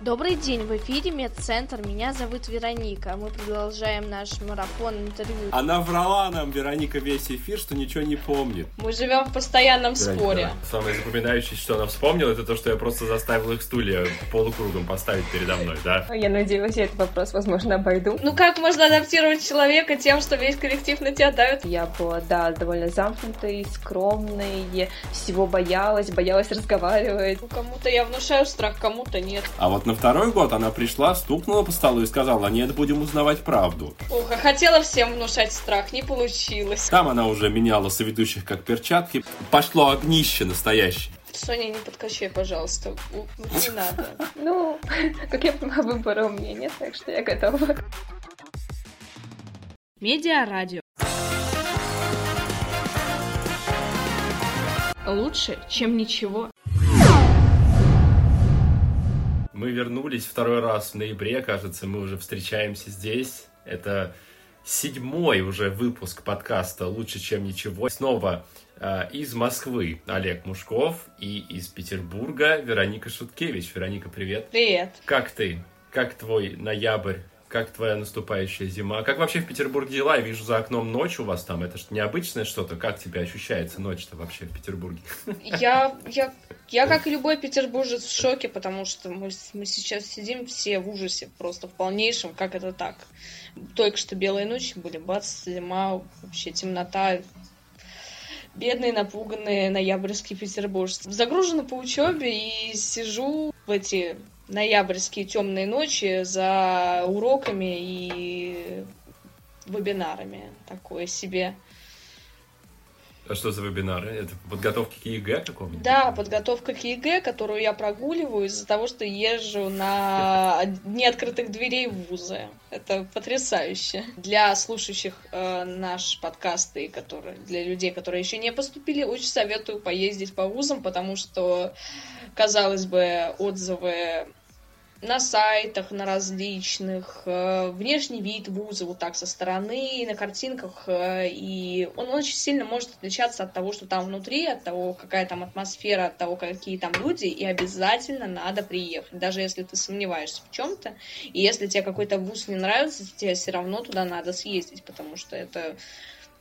Добрый день, в эфире Медцентр. Меня зовут Вероника. Мы продолжаем наш марафон интервью. Она врала нам, Вероника, весь эфир, что ничего не помнит. Мы живем в постоянном Вероника, споре. Самое запоминающееся, что она вспомнила, это то, что я просто заставил их стулья полукругом поставить передо мной, да? Я надеюсь, я этот вопрос, возможно, обойду. Ну как можно адаптировать человека тем, что весь коллектив на тебя давит? Я была, да, довольно замкнутой, скромной, всего боялась, боялась разговаривать. Ну, кому-то я внушаю страх, кому-то нет. А вот на второй год она пришла, стукнула по столу и сказала, нет, будем узнавать правду. Ох, а хотела всем внушать страх, не получилось. Там она уже меняла соведущих как перчатки. Пошло огнище настоящее. Соня, не подкачай, пожалуйста. Не надо. Ну, как я понимаю, выбора у меня нет, так что я готова. Медиарадио. Лучше, чем ничего. Мы вернулись второй раз в ноябре, кажется, мы уже встречаемся здесь. Это седьмой уже выпуск подкаста «Лучше, чем ничего». Снова э, из Москвы Олег Мушков и из Петербурга Вероника Шуткевич. Вероника, привет. Привет. Как ты? Как твой ноябрь? Как твоя наступающая зима? Как вообще в Петербурге дела? Я вижу за окном ночь у вас там. Это же необычное что-то. Как тебе ощущается ночь-то вообще в Петербурге? Я, я, я, как и любой петербуржец, в шоке, потому что мы, мы сейчас сидим все в ужасе, просто в полнейшем, как это так. Только что белые ночи были, бац, зима, вообще темнота. Бедные, напуганные ноябрьские петербуржцы. Загружена по учебе и сижу в эти ноябрьские темные ночи за уроками и вебинарами. Такое себе. А что за вебинары? Это подготовки к ЕГЭ какому-нибудь? Да, подготовка к ЕГЭ, которую я прогуливаю из-за того, что езжу на дни открытых дверей в вузы. Это потрясающе. Для слушающих э, наш подкаст и которые, для людей, которые еще не поступили, очень советую поездить по вузам, потому что, казалось бы, отзывы на сайтах, на различных, э, внешний вид вуза вот так со стороны, на картинках, э, и он очень сильно может отличаться от того, что там внутри, от того, какая там атмосфера, от того, какие там люди, и обязательно надо приехать, даже если ты сомневаешься в чем-то, и если тебе какой-то вуз не нравится, тебе все равно туда надо съездить, потому что это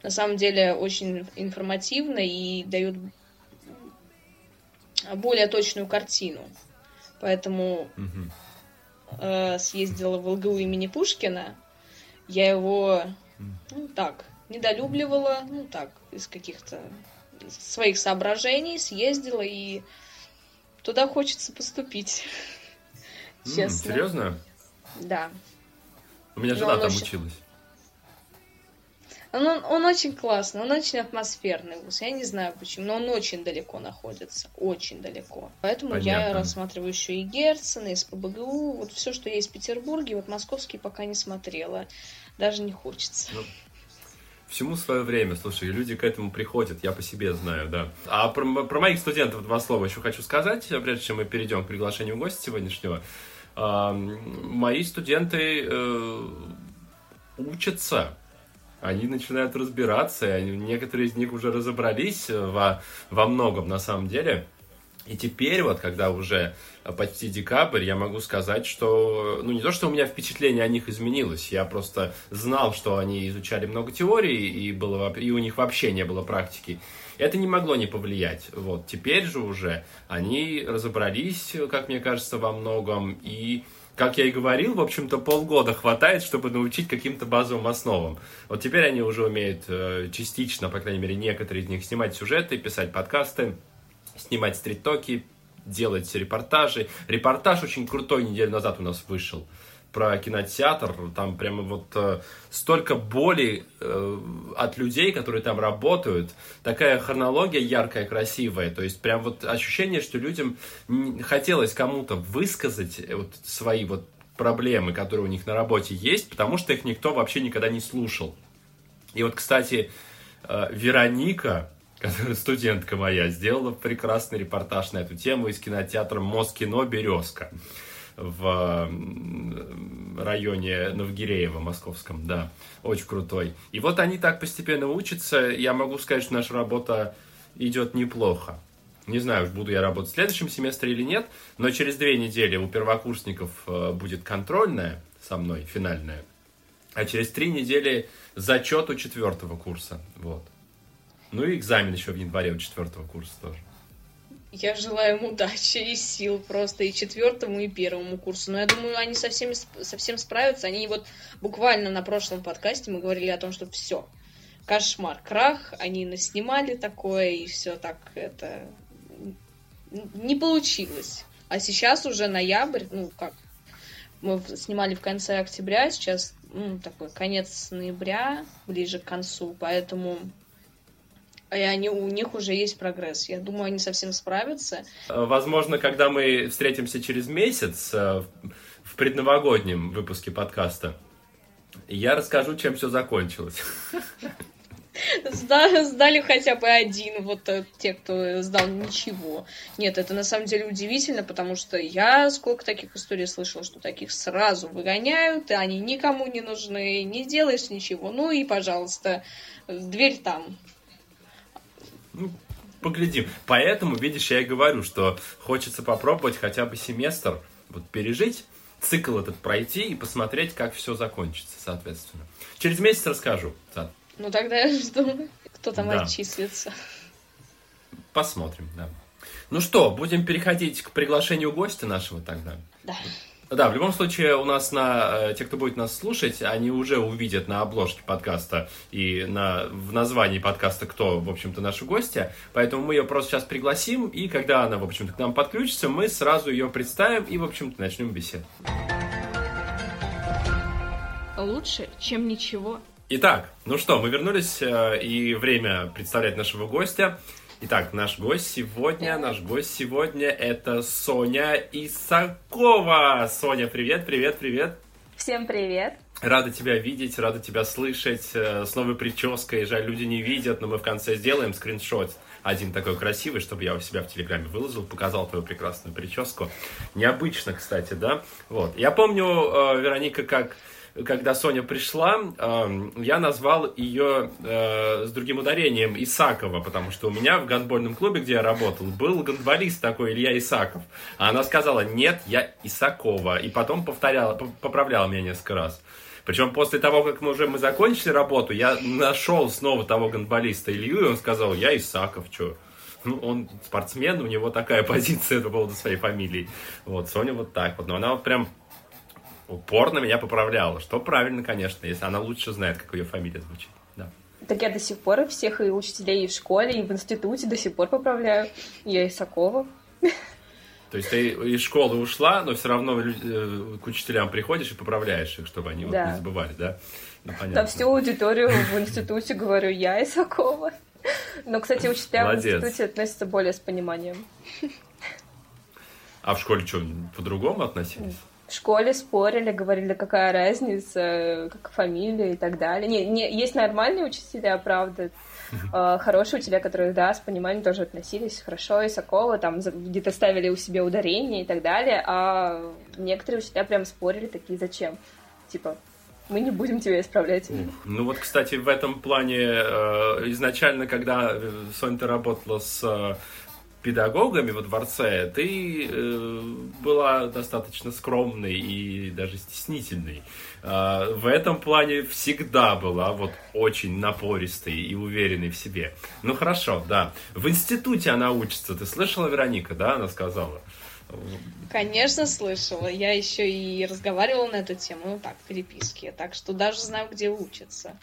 на самом деле очень информативно и дает более точную картину. Поэтому Мгм. Э, съездила в ЛГУ имени Пушкина. Я его, ну так, недолюбливала, ну так, из каких-то своих соображений съездила и туда хочется поступить. Честно. Серьезно? Да. У меня Ну, жена там училась. Он, он, он очень классный, он очень атмосферный вуз. Я не знаю почему, но он очень далеко находится. Очень далеко. Поэтому я Понятно. рассматриваю еще и Герцена, и СПБГУ. Вот все, что есть в Петербурге, вот московский пока не смотрела. Даже не хочется. Всему свое время, слушай, люди к этому приходят, я по себе знаю, да. А про, про моих студентов два слова еще хочу сказать, прежде чем мы перейдем к приглашению гостя сегодняшнего. Мои студенты э, учатся, они начинают разбираться, и некоторые из них уже разобрались э, во, во многом на самом деле. И теперь вот, когда уже э, почти декабрь, я могу сказать, что, ну, не то, что у меня впечатление о них изменилось, я просто знал, что они изучали много теорий, и, было, и у них вообще не было практики. Это не могло не повлиять. Вот, теперь же уже они разобрались, как мне кажется, во многом, и как я и говорил, в общем-то, полгода хватает, чтобы научить каким-то базовым основам. Вот теперь они уже умеют э, частично, по крайней мере, некоторые из них снимать сюжеты, писать подкасты, снимать стрит-токи, делать репортажи. Репортаж очень крутой неделю назад у нас вышел про кинотеатр. Там прямо вот э, столько боли э, от людей, которые там работают. Такая хронология яркая, красивая. То есть прям вот ощущение, что людям хотелось кому-то высказать э, вот свои вот проблемы, которые у них на работе есть, потому что их никто вообще никогда не слушал. И вот, кстати, э, Вероника, которая студентка моя, сделала прекрасный репортаж на эту тему из кинотеатра Москино Березка в районе Новгиреева московском, да, очень крутой. И вот они так постепенно учатся, я могу сказать, что наша работа идет неплохо. Не знаю, буду я работать в следующем семестре или нет, но через две недели у первокурсников э, будет контрольная со мной, финальная, а через три недели зачет у четвертого курса. Вот. Ну и экзамен еще в январе у четвертого курса тоже. Я желаю им удачи и сил просто и четвертому, и первому курсу. Но я думаю, они со всеми совсем справятся. Они вот буквально на прошлом подкасте мы говорили о том, что все, кошмар, крах, они наснимали такое, и все так это не получилось. А сейчас уже ноябрь, ну как, мы снимали в конце октября, сейчас ну, такой конец ноября, ближе к концу, поэтому и они, у них уже есть прогресс. Я думаю, они совсем справятся. Возможно, когда мы встретимся через месяц э, в предновогоднем выпуске подкаста, я расскажу, чем все закончилось. Сдали хотя бы один, вот э, те, кто сдал ничего. Нет, это на самом деле удивительно, потому что я сколько таких историй слышала, что таких сразу выгоняют, и они никому не нужны, не делаешь ничего. Ну и, пожалуйста, дверь там. Ну, поглядим. Поэтому, видишь, я и говорю, что хочется попробовать хотя бы семестр вот, пережить, цикл этот пройти и посмотреть, как все закончится, соответственно. Через месяц расскажу. Ну тогда я жду, кто там да. отчислится. Посмотрим, да. Ну что, будем переходить к приглашению гостя нашего тогда. Да. Да, в любом случае у нас на э, те, кто будет нас слушать, они уже увидят на обложке подкаста и на в названии подкаста, кто, в общем-то, наши гости. Поэтому мы ее просто сейчас пригласим, и когда она, в общем-то, к нам подключится, мы сразу ее представим и, в общем-то, начнем беседу. Лучше, чем ничего. Итак, ну что, мы вернулись, э, и время представлять нашего гостя. Итак, наш гость сегодня, наш гость сегодня это Соня Исакова. Соня, привет, привет, привет. Всем привет. Рада тебя видеть, рада тебя слышать. Э, с новой прической. Жаль, люди не видят, но мы в конце сделаем скриншот один такой красивый, чтобы я у себя в Телеграме выложил, показал твою прекрасную прическу. Необычно, кстати, да? Вот. Я помню, э, Вероника, как когда Соня пришла, я назвал ее э, с другим ударением Исакова, потому что у меня в гандбольном клубе, где я работал, был гандболист такой Илья Исаков. А она сказала, нет, я Исакова. И потом повторяла, поправляла меня несколько раз. Причем после того, как мы уже мы закончили работу, я нашел снова того гандболиста Илью, и он сказал, я Исаков, что? Ну, он спортсмен, у него такая позиция по поводу своей фамилии. Вот, Соня вот так вот. Но она вот прям упорно меня поправляла, что правильно, конечно, если она лучше знает, как ее фамилия звучит. Да. Так я до сих пор всех и учителей и в школе, и в институте до сих пор поправляю. Я Исакова. То есть ты из школы ушла, но все равно э, к учителям приходишь и поправляешь их, чтобы они да. вот не забывали, да? Ну, понятно. На всю аудиторию в институте говорю я Исакова. Но, кстати, учителя Молодец. в институте относятся более с пониманием. А в школе что, по-другому относились? В школе спорили, говорили, какая разница, как фамилия и так далее. Не, не, есть нормальные учителя, правда, э, хорошие учителя, которые, да, с пониманием тоже относились хорошо, и Сокола там где-то ставили у себя ударение и так далее, а некоторые учителя прям спорили такие, зачем? Типа, мы не будем тебя исправлять. Ну вот, кстати, в этом плане э, изначально, когда Соня работала с э, педагогами во дворце, ты э, была достаточно скромной и даже стеснительной. Э, в этом плане всегда была вот очень напористой и уверенной в себе. Ну хорошо, да. В институте она учится. Ты слышала, Вероника, да, она сказала? Конечно, слышала. Я еще и разговаривала на эту тему, ну так, в переписке. Так что даже знаю, где учиться.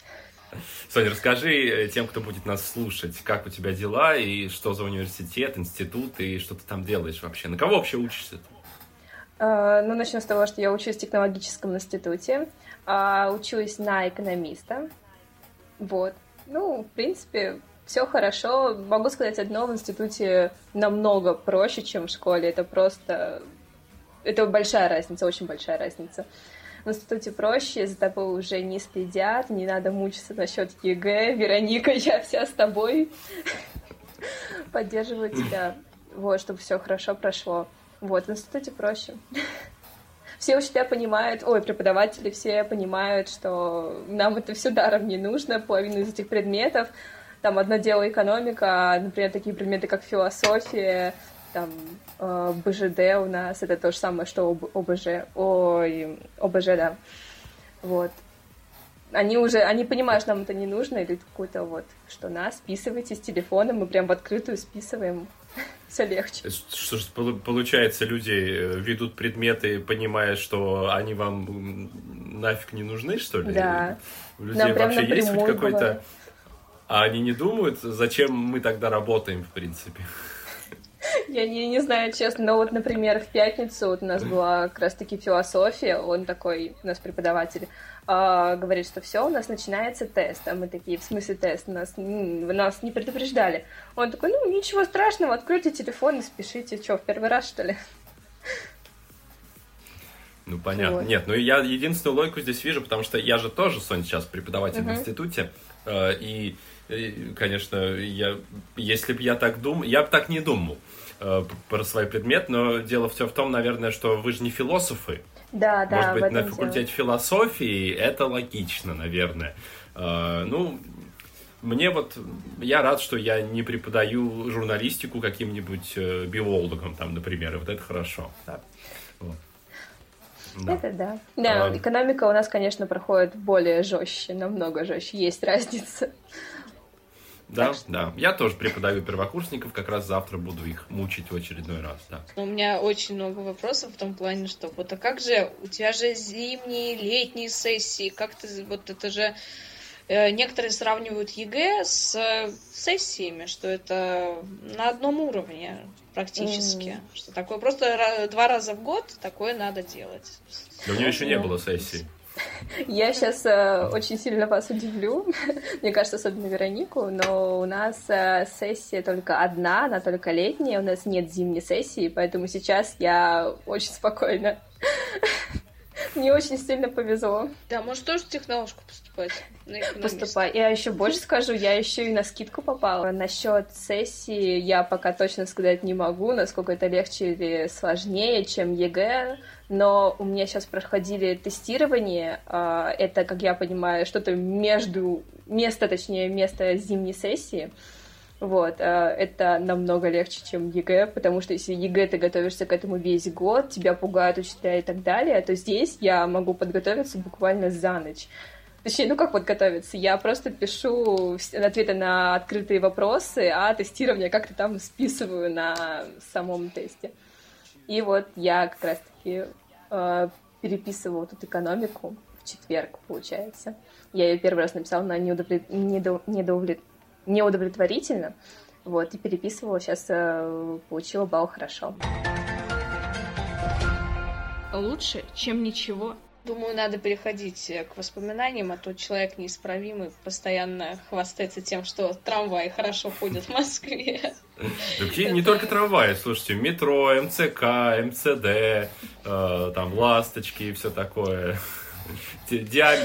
Соня, расскажи э, тем, кто будет нас слушать, как у тебя дела, и что за университет, институт, и что ты там делаешь вообще? На кого вообще учишься? Uh, ну, начну с того, что я учусь в технологическом институте, uh, учусь на экономиста. Вот. Ну, в принципе, все хорошо. Могу сказать одно, в институте намного проще, чем в школе. Это просто... Это большая разница, очень большая разница. Uh, в институте проще, за тобой уже не следят, не надо мучиться насчет ЕГЭ. Вероника, я вся с тобой. Поддерживаю тебя, вот, чтобы все хорошо прошло. Вот, в институте проще. Все учителя понимают, ой, преподаватели все понимают, что нам это все даром не нужно, половину из этих предметов, там одно дело экономика, а, например, такие предметы, как философия, там БЖД у нас, это то же самое, что ОБЖ, ой, ОБЖ, да. Вот. Они уже, они понимают, что нам это не нужно, или какой-то вот, что нас списывайте с телефона, мы прям в открытую списываем, все легче. Что ж, получается, люди э, ведут предметы, понимая, что они вам нафиг не нужны, что ли? Да. У людей вообще есть хоть какой-то... А они не думают, зачем мы тогда работаем, в принципе? Я не, не знаю, честно, но вот, например, в пятницу вот у нас была как раз-таки философия, он такой, у нас преподаватель, э, говорит, что все, у нас начинается тест, а мы такие, в смысле тест, нас, нас не предупреждали. Он такой, ну, ничего страшного, откройте телефон и спешите, что, в первый раз, что ли? Ну, понятно. Вот. Нет, ну я единственную логику здесь вижу, потому что я же тоже, Соня, сейчас преподаватель uh-huh. в институте, э, и, конечно, я, если бы я так думал, я бы так не думал э, про свой предмет, но дело все в том, наверное, что вы же не философы. Да, да. Может быть, на факультете дело. философии это логично, наверное. Э, ну, мне вот, я рад, что я не преподаю журналистику каким-нибудь э, биологам, там, например, и вот это хорошо. Да. Вот. Да. Это да. Да, а... экономика у нас, конечно, проходит более жестче, намного жестче. Есть разница. Да, что... да. Я тоже преподаю первокурсников, как раз завтра буду их мучить в очередной раз, да. У меня очень много вопросов в том плане, что вот а как же, у тебя же зимние, летние сессии, как ты, вот это же Э, некоторые сравнивают ЕГЭ с сессиями, что это на одном уровне практически. Mm. Что такое просто два раза в год такое надо делать. Да у нее еще не было сессии. Я сейчас э, очень сильно вас удивлю, мне кажется, особенно Веронику, но у нас э, сессия только одна, она только летняя, у нас нет зимней сессии, поэтому сейчас я очень спокойна. Мне очень сильно повезло. Да, может тоже в технологку поступать? Поступай. Я еще больше скажу, я еще и на скидку попала. Насчет сессии я пока точно сказать не могу, насколько это легче или сложнее, чем ЕГЭ. Но у меня сейчас проходили тестирование. А, это, как я понимаю, что-то между место, точнее, место зимней сессии. Вот, а, это намного легче, чем ЕГЭ, потому что если ЕГЭ ты готовишься к этому весь год, тебя пугают учителя и так далее, то здесь я могу подготовиться буквально за ночь. Точнее, ну как подготовиться? Я просто пишу ответы на открытые вопросы, а тестирование как-то там списываю на самом тесте. И вот я как раз-таки э, переписывала тут экономику в четверг, получается. Я ее первый раз написала на неудовлет... недо... недовлет неудовлетворительно. Вот, и переписывала, сейчас э, получила балл хорошо. Лучше, чем ничего. Думаю, надо переходить э, к воспоминаниям, а то человек неисправимый постоянно хвастается тем, что трамваи хорошо ходят в Москве. Так не только трамваи, слушайте, метро, МЦК, МЦД, э, там ласточки и все такое.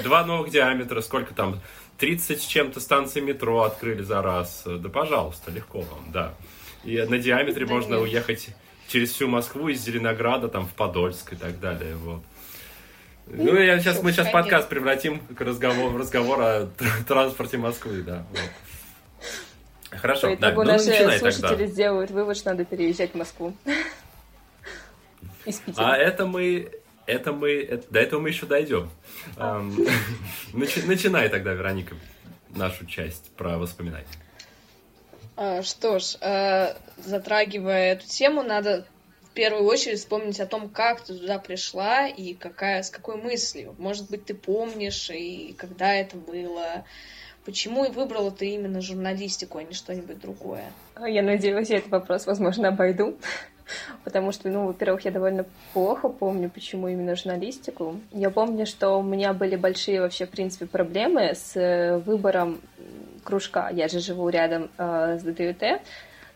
Два новых диаметра, сколько там, 30 с чем-то станций метро открыли за раз. Да, пожалуйста, легко вам, да. И на диаметре да можно нет. уехать через всю Москву из Зеленограда, там, в Подольск и так далее, вот. Ну, я сейчас, мы сейчас подкаст превратим к разговору, разговор о транспорте Москвы, да. Вот. Хорошо, По да, ну, наши слушатели тогда. сделают вывод, что надо переезжать в Москву. А это мы это мы, это, до этого мы еще дойдем. Начинай тогда, Вероника, нашу часть про воспоминания. А, что ж, а, затрагивая эту тему, надо в первую очередь вспомнить о том, как ты туда пришла и какая, с какой мыслью. Может быть, ты помнишь, и когда это было. Почему выбрала ты именно журналистику, а не что-нибудь другое? Я надеюсь, я этот вопрос, возможно, обойду потому что, ну, во-первых, я довольно плохо помню, почему именно журналистику. Я помню, что у меня были большие вообще, в принципе, проблемы с э, выбором кружка. Я же живу рядом э, с ДТУТ,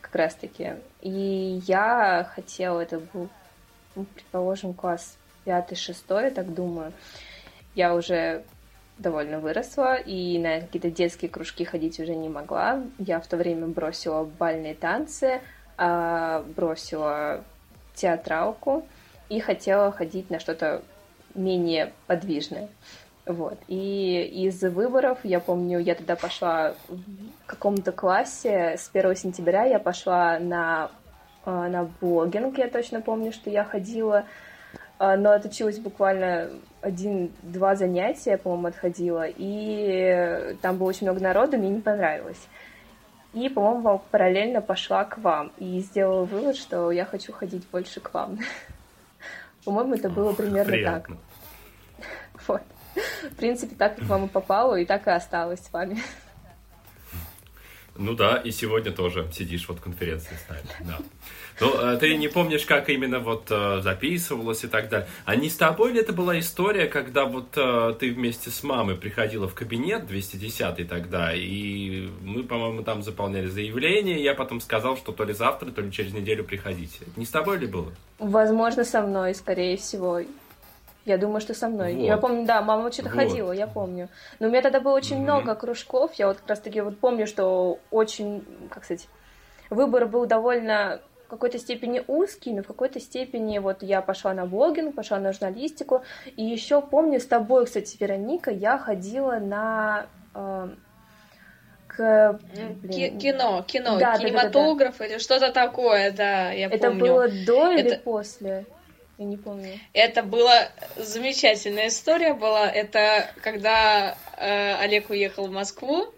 как раз-таки. И я хотела, это был, ну, предположим, класс пятый-шестой, я так думаю. Я уже довольно выросла, и на какие-то детские кружки ходить уже не могла. Я в то время бросила бальные танцы, бросила театралку и хотела ходить на что-то менее подвижное. Вот. И из выборов, я помню, я тогда пошла в каком-то классе, с 1 сентября я пошла на, э, на блогинг, я точно помню, что я ходила, э, но отучилась буквально один-два занятия, по-моему, отходила, и там было очень много народу, мне не понравилось. И, по-моему, параллельно пошла к вам и сделала вывод, что я хочу ходить больше к вам. По-моему, это было примерно так. Вот. В принципе, так как вам и попало, и так и осталось с вами. Ну да, и сегодня тоже сидишь вот в конференции с нами, да. Ну, э, ты не помнишь, как именно вот э, записывалось и так далее. А не с тобой ли это была история, когда вот э, ты вместе с мамой приходила в кабинет 210 тогда, и мы, по-моему, там заполняли заявление, и я потом сказал, что то ли завтра, то ли через неделю приходите. Не с тобой ли было? Возможно, со мной, скорее всего. Я думаю, что со мной. Вот. Я помню, да, мама что-то вот. ходила, я помню. Но у меня тогда было очень mm-hmm. много кружков. Я вот как раз-таки вот помню, что очень, как сказать, выбор был довольно в какой-то степени узкий, но в какой-то степени вот я пошла на блогинг, пошла на журналистику. И еще помню с тобой, кстати, Вероника, я ходила на э, к блин. кино, кино, да, кинематограф да, да, да, да. или что-то такое, да, я Это помню. Это было до Это... или после? Я не помню. Это была замечательная история была. Это когда э, Олег уехал в Москву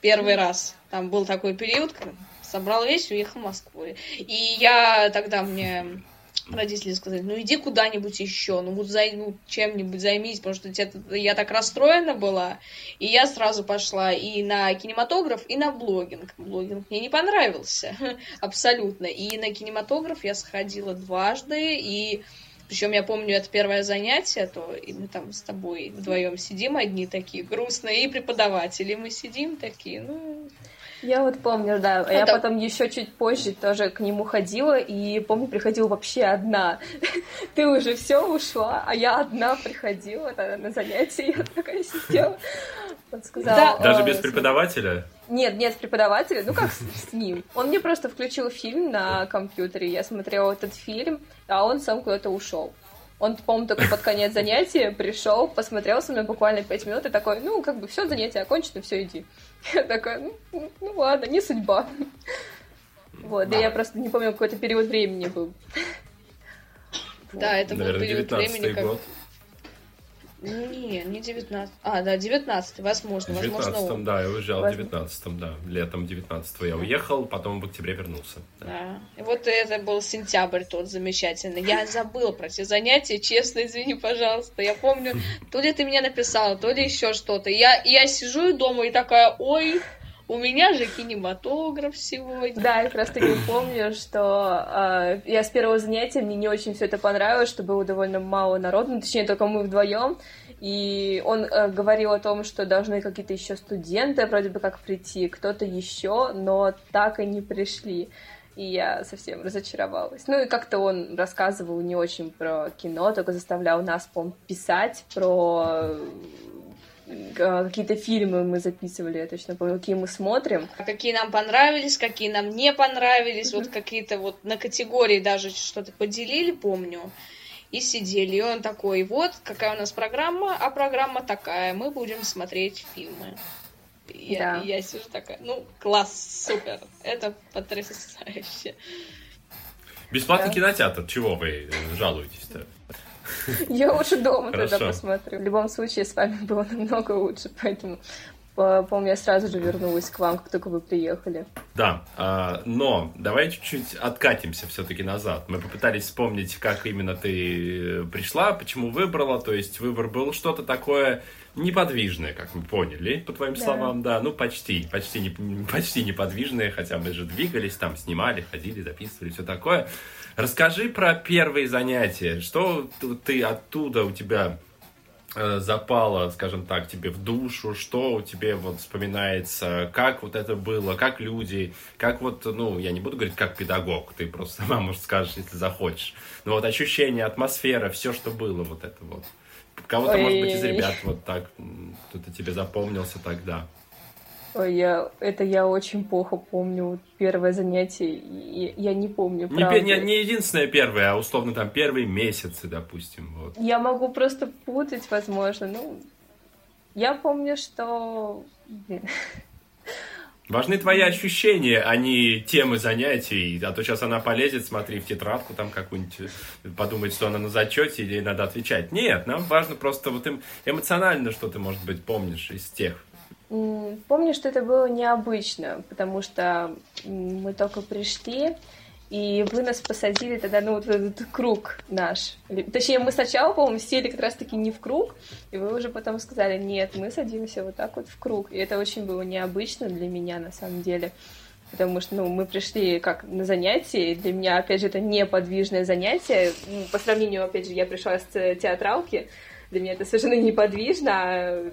первый раз. Там был такой период, собрал вещь и уехал в Москву. И я тогда мне родители сказали, ну иди куда-нибудь еще, ну вот зай, ну, чем-нибудь займись, потому что это, я так расстроена была, и я сразу пошла и на кинематограф, и на блогинг. Блогинг мне не понравился абсолютно, и на кинематограф я сходила дважды, и причем я помню, это первое занятие, то и мы там с тобой вдвоем сидим одни такие грустные, и преподаватели мы сидим такие, ну, я вот помню, да. А я потом еще чуть позже тоже к нему ходила, и помню, приходила вообще одна. Ты уже все ушла, а я одна приходила на занятия, я такая сидела. Он сказал, да. Даже без преподавателя? Нет, нет, преподавателя. Ну как с, с ним? Он мне просто включил фильм на компьютере, я смотрела этот фильм, а он сам куда-то ушел. Он, по-моему, только под конец занятия пришел, посмотрел со мной буквально пять минут и такой, ну, как бы все, занятие окончено, все, иди. Я такая, ну, ну ладно, не судьба. Вот, да я просто не помню, какой-то период времени был. Да, это был период времени, как... Не, не 19. А, да, 19 возможно. В 19 возможно, да, я уезжал в 19 да. Летом 19 я уехал, потом в октябре вернулся. Да. да. И вот это был сентябрь тот замечательный. Я забыл про те занятия, честно, извини, пожалуйста. Я помню, то ли ты мне написала, то ли еще что-то. Я, я сижу дома и такая, ой, у меня же кинематограф сегодня. Да, я просто не помню, что э, я с первого занятия, мне не очень все это понравилось, что было довольно мало народу, ну, точнее, только мы вдвоем. И он э, говорил о том, что должны какие-то еще студенты вроде бы как прийти, кто-то еще, но так и не пришли. И я совсем разочаровалась. Ну и как-то он рассказывал не очень про кино, только заставлял нас, по писать про а, какие-то фильмы мы записывали, я точно помню, какие мы смотрим. Какие нам понравились, какие нам не понравились, mm-hmm. вот какие-то вот на категории даже что-то поделили, помню. И сидели, и он такой, вот, какая у нас программа, а программа такая, мы будем смотреть фильмы. Я, да. я сижу такая, ну, класс, супер, это потрясающе. Бесплатный да. кинотеатр, чего вы жалуетесь-то? Я лучше дома тогда посмотрю. В любом случае, с вами было намного лучше, поэтому Помню, я сразу же вернулась к вам, как только вы приехали. Да, а, но давай чуть-чуть откатимся все-таки назад. Мы попытались вспомнить, как именно ты пришла, почему выбрала. То есть выбор был что-то такое неподвижное, как мы поняли, по твоим да. словам, да. Ну, почти, почти, почти неподвижное, хотя мы же двигались, там снимали, ходили, записывали, все такое. Расскажи про первые занятия. Что ты оттуда у тебя э, запало, скажем так, тебе в душу, что у тебя вот вспоминается, как вот это было, как люди, как вот, ну, я не буду говорить как педагог, ты просто сама, может, скажешь, если захочешь. Но вот ощущение, атмосфера, все, что было, вот это вот. Кого-то, может быть, из ребят вот так, кто-то тебе запомнился тогда. Ой, я, это я очень плохо помню. Первое занятие, я, я не помню, не, не, не единственное первое, а условно там первые месяцы, допустим. Вот. Я могу просто путать, возможно. Ну, Я помню, что... Важны твои ощущения, а не темы занятий. А то сейчас она полезет, смотри, в тетрадку там какую-нибудь, подумать, что она на зачете или надо отвечать. Нет, нам важно просто вот им эмоционально, что ты, может быть, помнишь из тех. Помню, что это было необычно, потому что мы только пришли, и вы нас посадили тогда, ну, вот этот круг наш. Точнее, мы сначала, по-моему, сели как раз-таки не в круг, и вы уже потом сказали, нет, мы садимся вот так вот в круг. И это очень было необычно для меня, на самом деле. Потому что, ну, мы пришли как на занятие, и для меня, опять же, это неподвижное занятие. Ну, по сравнению, опять же, я пришла с театралки, для меня это совершенно неподвижно, а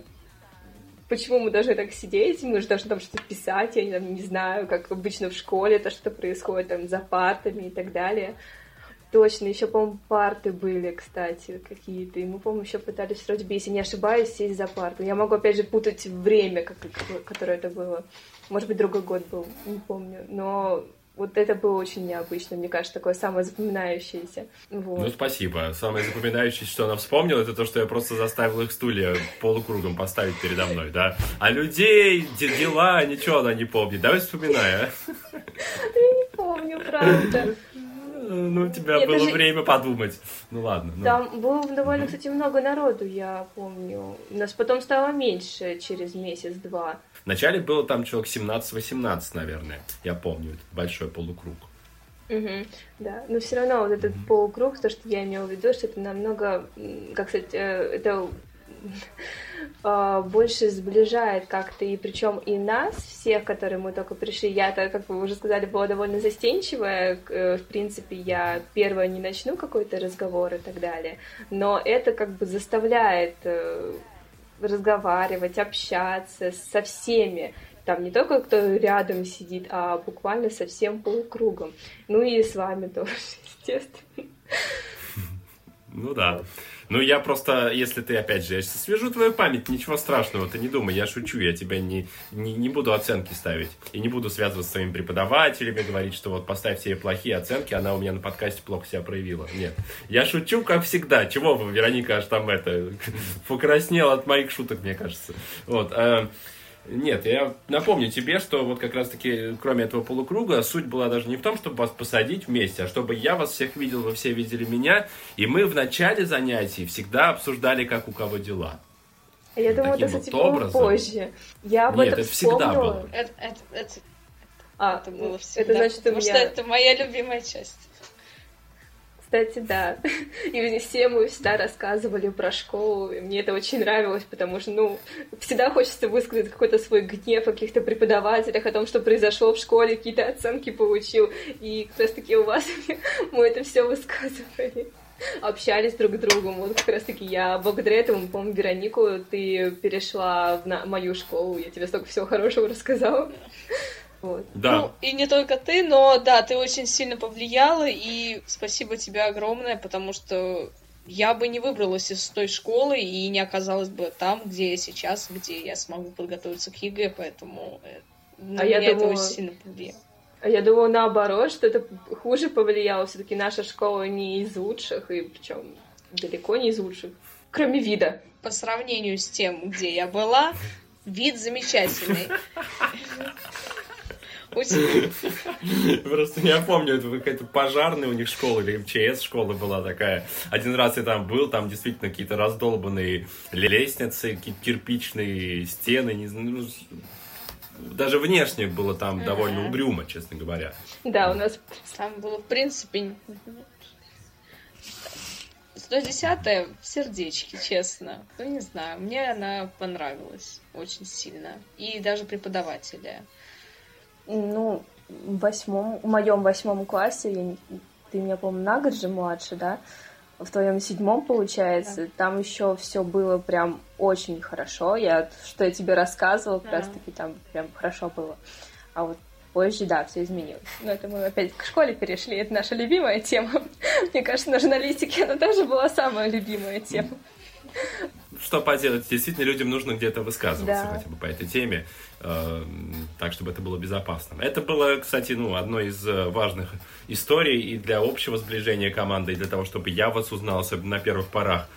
почему мы должны так сидеть, мы же должны там что-то писать, я там, не знаю, как обычно в школе это что-то происходит, там, за партами и так далее. Точно, еще, по-моему, парты были, кстати, какие-то. И мы, по-моему, еще пытались вроде бы, если не ошибаюсь, сесть за парту. Я могу, опять же, путать время, как, которое это было. Может быть, другой год был, не помню. Но вот это было очень необычно, мне кажется, такое самое запоминающееся. Вот. Ну, спасибо. Самое запоминающееся, что она вспомнила, это то, что я просто заставил их стулья полукругом поставить передо мной, да? А людей, дела, ничего она не помнит. Давай вспоминай, а? Я не помню, правда. Ну, у тебя Нет, было даже... время подумать. Ну ладно. Ну. Там было довольно, кстати, много народу, я помню. Нас потом стало меньше через месяц-два. Вначале было там человек 17-18, наверное. Я помню, это большой полукруг. Угу, да, но все равно вот этот mm полукруг, то, что я имела в виду, что это намного, как сказать, э, это а, больше сближает как-то, и причем и нас, всех, которые мы только пришли, я-то, как вы уже сказали, была довольно застенчивая, э, в принципе, я первая не начну какой-то разговор и так далее, но это как бы заставляет э, разговаривать, общаться со всеми, там не только кто рядом сидит, а буквально со всем полукругом. Ну и с вами тоже, естественно. Ну да. Ну, я просто, если ты, опять же, я свяжу твою память, ничего страшного, ты не думай, я шучу, я тебя не, не, не буду оценки ставить. И не буду связываться с своими преподавателями, говорить, что вот поставь себе плохие оценки, она у меня на подкасте плохо себя проявила. Нет. Я шучу, как всегда. Чего вы, Вероника, аж там это, покраснела от моих шуток, мне кажется. Вот. Нет, я напомню тебе, что вот как раз-таки, кроме этого полукруга, суть была даже не в том, чтобы вас посадить вместе, а чтобы я вас всех видел, вы все видели меня, и мы в начале занятий всегда обсуждали, как у кого дела. Я думаю, это, кстати, вот было позже. Я об Нет, этом это всегда было. Это, это, это, а, это было всегда. Это значит, потому меня... что это моя любимая часть. Кстати, да. И все мы всегда рассказывали про школу, и мне это очень нравилось, потому что, ну, всегда хочется высказать какой-то свой гнев о каких-то преподавателях, о том, что произошло в школе, какие-то оценки получил, и как раз-таки у вас мы это все высказывали общались друг с другом. Вот как раз-таки я благодаря этому, помню, Веронику, ты перешла в мою школу, я тебе столько всего хорошего рассказала. Вот. Да. Ну, и не только ты, но да, ты очень сильно повлияла, и спасибо тебе огромное, потому что я бы не выбралась из той школы и не оказалась бы там, где я сейчас, где я смогу подготовиться к ЕГЭ, поэтому э, на а меня я думала... это очень сильно повлияло. А я думала наоборот, что это хуже повлияло. Все-таки наша школа не из лучших, и причем далеко не из лучших, кроме вида. По сравнению с тем, где я была, вид замечательный. Просто я помню, это какая-то пожарная у них школа или МЧС школа была такая. Один раз я там был, там действительно какие-то раздолбанные лестницы, какие-то кирпичные стены, не знаю, ну, даже внешне было там довольно угрюмо, честно говоря. Да, у нас там было, в принципе, 110-я в сердечке, честно. Ну, не знаю, мне она понравилась очень сильно. И даже преподавателя ну, в восьмом, в моем восьмом классе, я, ты меня, по-моему, на год же младше, да? В твоем седьмом, получается, да. там еще все было прям очень хорошо. Я, что я тебе рассказывала, как да. раз таки там прям хорошо было. А вот позже, да, все изменилось. Но это мы опять к школе перешли, это наша любимая тема. Мне кажется, на журналистике она тоже была самая любимая тема что поделать, действительно людям нужно где-то высказываться да. хотя бы по этой теме, э, так, чтобы это было безопасно. Это было, кстати, ну, одной из э, важных историй и для общего сближения команды, и для того, чтобы я вас узнал, особенно на первых порах.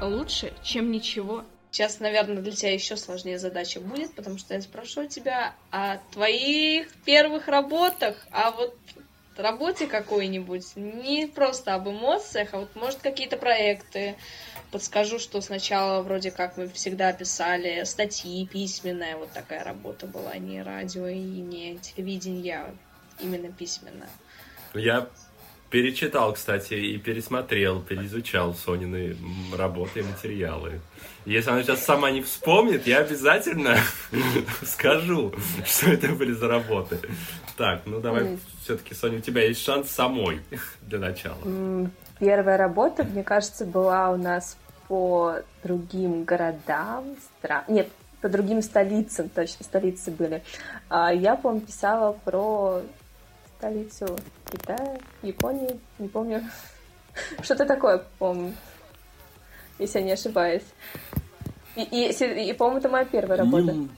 лучше, чем ничего. Сейчас, наверное, для тебя еще сложнее задача будет, потому что я спрошу тебя о твоих первых работах, а вот работе какой-нибудь, не просто об эмоциях, а вот, может, какие-то проекты. Подскажу, что сначала вроде как мы всегда писали статьи письменная, вот такая работа была, не радио и не телевидение, а именно письменно. Я перечитал, кстати, и пересмотрел, переизучал Сонины работы и материалы. Если она сейчас сама не вспомнит, я обязательно скажу, что это были за работы. Так, ну давай, все-таки, Соня, у тебя есть шанс самой для начала. Первая работа, мне кажется, была у нас по другим городам, стран... Нет, по другим столицам, точно, столицы были. А я, по-моему, писала про столицу Китая, Японии, не помню. Что-то такое, помню, если я не ошибаюсь. И, и, и по-моему, это моя первая работа. Ну,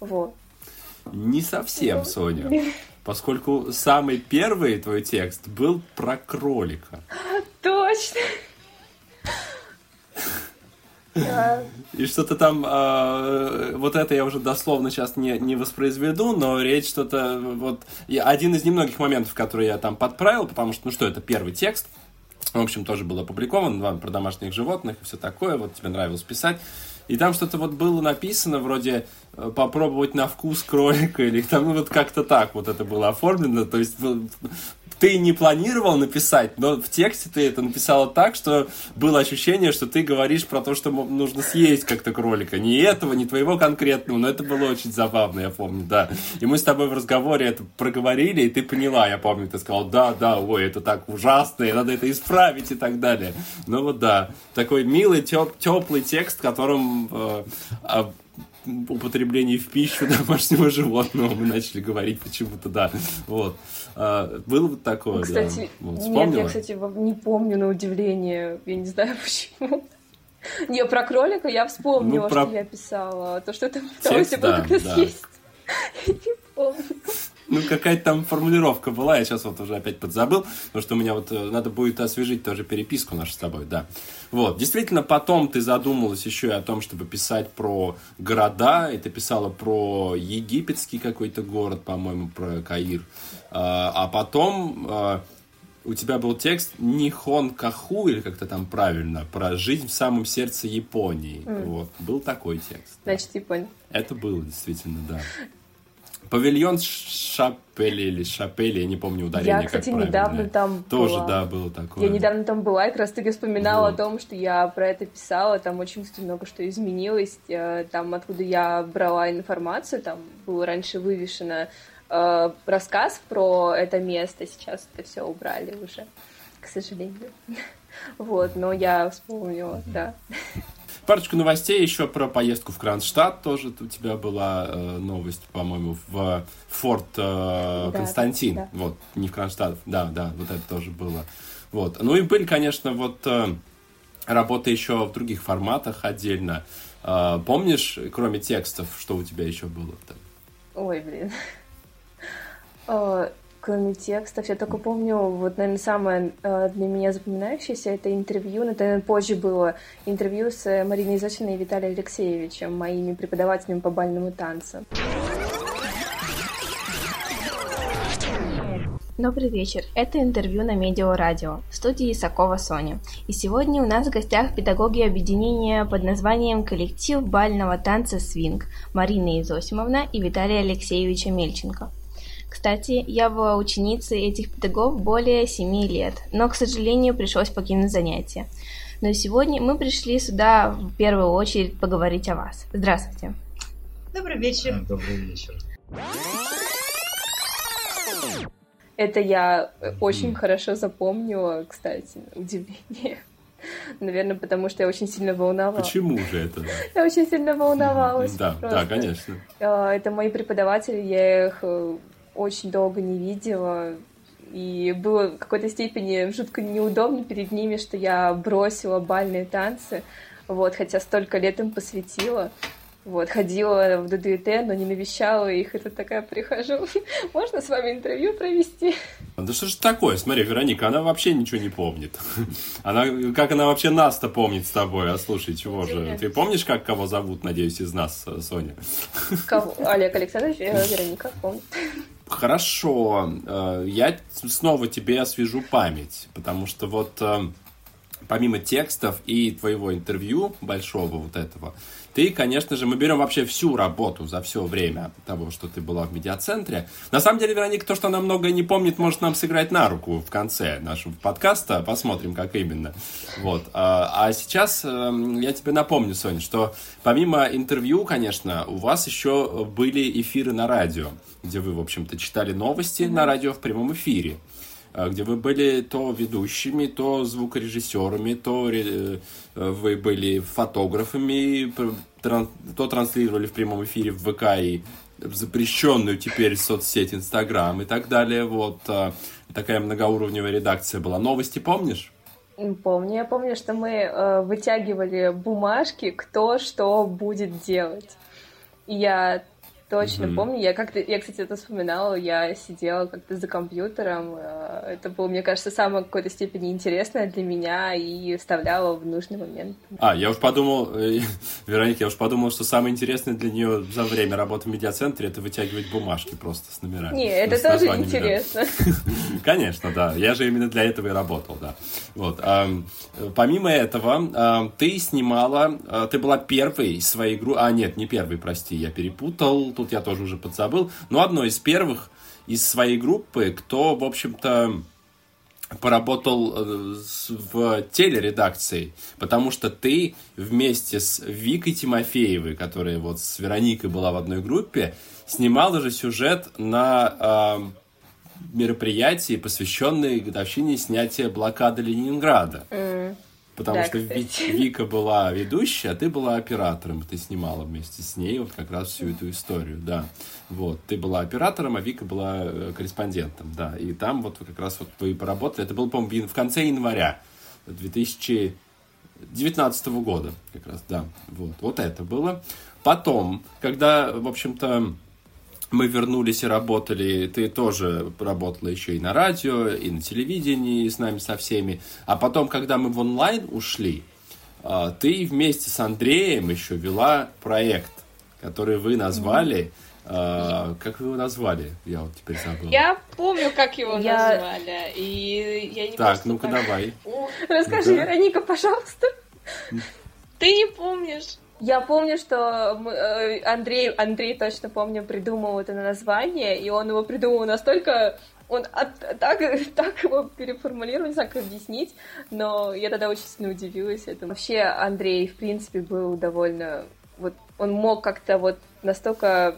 вот. Не совсем, Соня. Поскольку самый первый твой текст был про кролика. Точно. И что-то там, э, вот это я уже дословно сейчас не, не воспроизведу, но речь что-то, вот, один из немногих моментов, которые я там подправил, потому что, ну что, это первый текст, в общем, тоже был опубликован, ладно, про домашних животных и все такое, вот тебе нравилось писать. И там что-то вот было написано вроде попробовать на вкус кролика или там вот как-то так вот это было оформлено. То есть ты не планировал написать, но в тексте ты это написала так, что было ощущение, что ты говоришь про то, что нужно съесть как-то кролика. Не этого, не твоего конкретного, но это было очень забавно, я помню, да. И мы с тобой в разговоре это проговорили, и ты поняла, я помню, ты сказал, да, да, ой, это так ужасно, и надо это исправить и так далее. Ну вот да, такой милый, теп теплый текст, которым э, а, употреблении в пищу домашнего животного мы начали говорить почему-то, да. Вот. А, было вот такое, кстати, да. Вот, нет, я, кстати, не помню на удивление. Я не знаю почему. Не, про кролика я вспомнила, ну, про... что я писала. То, что там пыталась Текст, да, как-то да. съесть. Я не помню. Ну, какая-то там формулировка была, я сейчас вот уже опять подзабыл, потому что у меня вот э, надо будет освежить тоже переписку нашу с тобой, да. Вот, действительно, потом ты задумалась еще и о том, чтобы писать про города, и ты писала про египетский какой-то город, по-моему, про Каир. А, а потом а, у тебя был текст Нихон Каху, или как-то там правильно, про жизнь в самом сердце Японии. Mm. Вот, был такой текст. Значит, Япония. Это было действительно, да. Павильон Шапели или Шапели, я не помню ударение, Я, кстати, недавно там Тоже, была. да, было такое. Я недавно там была, и как раз таки вспоминала вот. о том, что я про это писала, там очень, кстати, много что изменилось, э, там, откуда я брала информацию, там было раньше вывешено э, рассказ про это место, сейчас это все убрали уже, к сожалению. Вот, но я вспомнила, да. Парочку новостей еще про поездку в Кронштадт тоже у тебя была э, новость, по-моему, в Форт э, да, Константин. Да. Вот, не в Кронштадт, да, да, вот это тоже было. Вот. Ну и были, конечно, вот э, работы еще в других форматах отдельно. Э, помнишь, кроме текстов, что у тебя еще было там? Ой, блин. Кроме текстов. Я только помню, вот, наверное, самое э, для меня запоминающееся это интервью, но это, наверное, позже было интервью с Мариной Зосиной и Виталием Алексеевичем, моими преподавателями по бальному танцу. Добрый вечер. Это интервью на Медио Радио в студии Исакова Соня. И сегодня у нас в гостях педагоги объединения под названием «Коллектив бального танца «Свинг» Марина Изосимовна и Виталий Алексеевич Мельченко. Кстати, я была ученицей этих педагогов более семи лет, но, к сожалению, пришлось покинуть занятия. Но сегодня мы пришли сюда в первую очередь поговорить о вас. Здравствуйте. Добрый вечер. Да, добрый вечер. Это я очень mm. хорошо запомнила, кстати, удивление. Наверное, потому что я очень сильно волновалась. Почему же это? Я очень сильно волновалась. Да, да, конечно. А, это мои преподаватели, я их э, очень долго не видела, и было в какой-то степени жутко неудобно перед ними, что я бросила бальные танцы, вот, хотя столько лет им посвятила. Вот, ходила в ДДТ, но не навещала их, это такая прихожу. Можно с вами интервью провести? Да что ж такое? Смотри, Вероника, она вообще ничего не помнит. Она, как она вообще нас-то помнит с тобой? А слушай, чего же? Ты помнишь, как кого зовут, надеюсь, из нас, Соня? Кого? Олег Александрович, э, Вероника помнит. Хорошо. Э, я снова тебе освежу память, потому что вот э, помимо текстов и твоего интервью большого вот этого, ты, конечно же, мы берем вообще всю работу за все время того, что ты была в медиацентре. На самом деле, Вероника, то, что она многое не помнит, может нам сыграть на руку в конце нашего подкаста. Посмотрим, как именно. Вот. А, а сейчас эм, я тебе напомню, Соня, что помимо интервью, конечно, у вас еще были эфиры на радио, где вы, в общем-то, читали новости на радио в прямом эфире. А, где вы были то ведущими, то звукорежиссерами, то э, вы были фотографами, то транслировали в прямом эфире в ВК и запрещенную теперь соцсеть Инстаграм и так далее. Вот а, такая многоуровневая редакция была. Новости помнишь? Помню. Я помню, что мы э, вытягивали бумажки, кто что будет делать. Я Точно, mm-hmm. помню. Я как-то, я, кстати, это вспоминала. Я сидела как-то за компьютером. Э, это было, мне кажется, самое какой-то степени интересное для меня и вставляла в нужный момент. А, я уж подумал, э, Вероника, я уж подумал, что самое интересное для нее за время работы в медиацентре это вытягивать бумажки просто с номерами. Не, это тоже интересно. Конечно, да. Я же именно для этого и работал, да. Вот. Помимо этого, ты снимала, э, ты была первой своей игру, а нет, не первой, прости, я перепутал тут я тоже уже подзабыл, но одно из первых из своей группы, кто, в общем-то, поработал э, в телередакции, потому что ты вместе с Викой Тимофеевой, которая вот с Вероникой была в одной группе, снимала же сюжет на э, мероприятии, посвященной годовщине снятия блокады Ленинграда. Mm. Потому да, что кстати. Вика была ведущая, а ты была оператором. Ты снимала вместе с ней вот как раз всю эту историю, да. Вот, ты была оператором, а Вика была э, корреспондентом, да. И там вот как раз вот вы поработали. Это было, по-моему, в конце января 2019 года как раз, да. Вот, вот это было. Потом, когда, в общем-то, мы вернулись и работали, ты тоже работала еще и на радио, и на телевидении с нами со всеми. А потом, когда мы в онлайн ушли, а, ты вместе с Андреем еще вела проект, который вы назвали... А, как вы его назвали? Я вот теперь забыл. Я помню, как его я... назвали. И я не Так, ну-ка давай. Расскажи, ну Вероника, пожалуйста. Ты не помнишь? Я помню, что мы, э, Андрей, Андрей точно помню, придумал это название, и он его придумал настолько он от, так, так его знаю, как объяснить, но я тогда очень сильно удивилась этому. Вообще Андрей, в принципе, был довольно... Вот он мог как-то вот настолько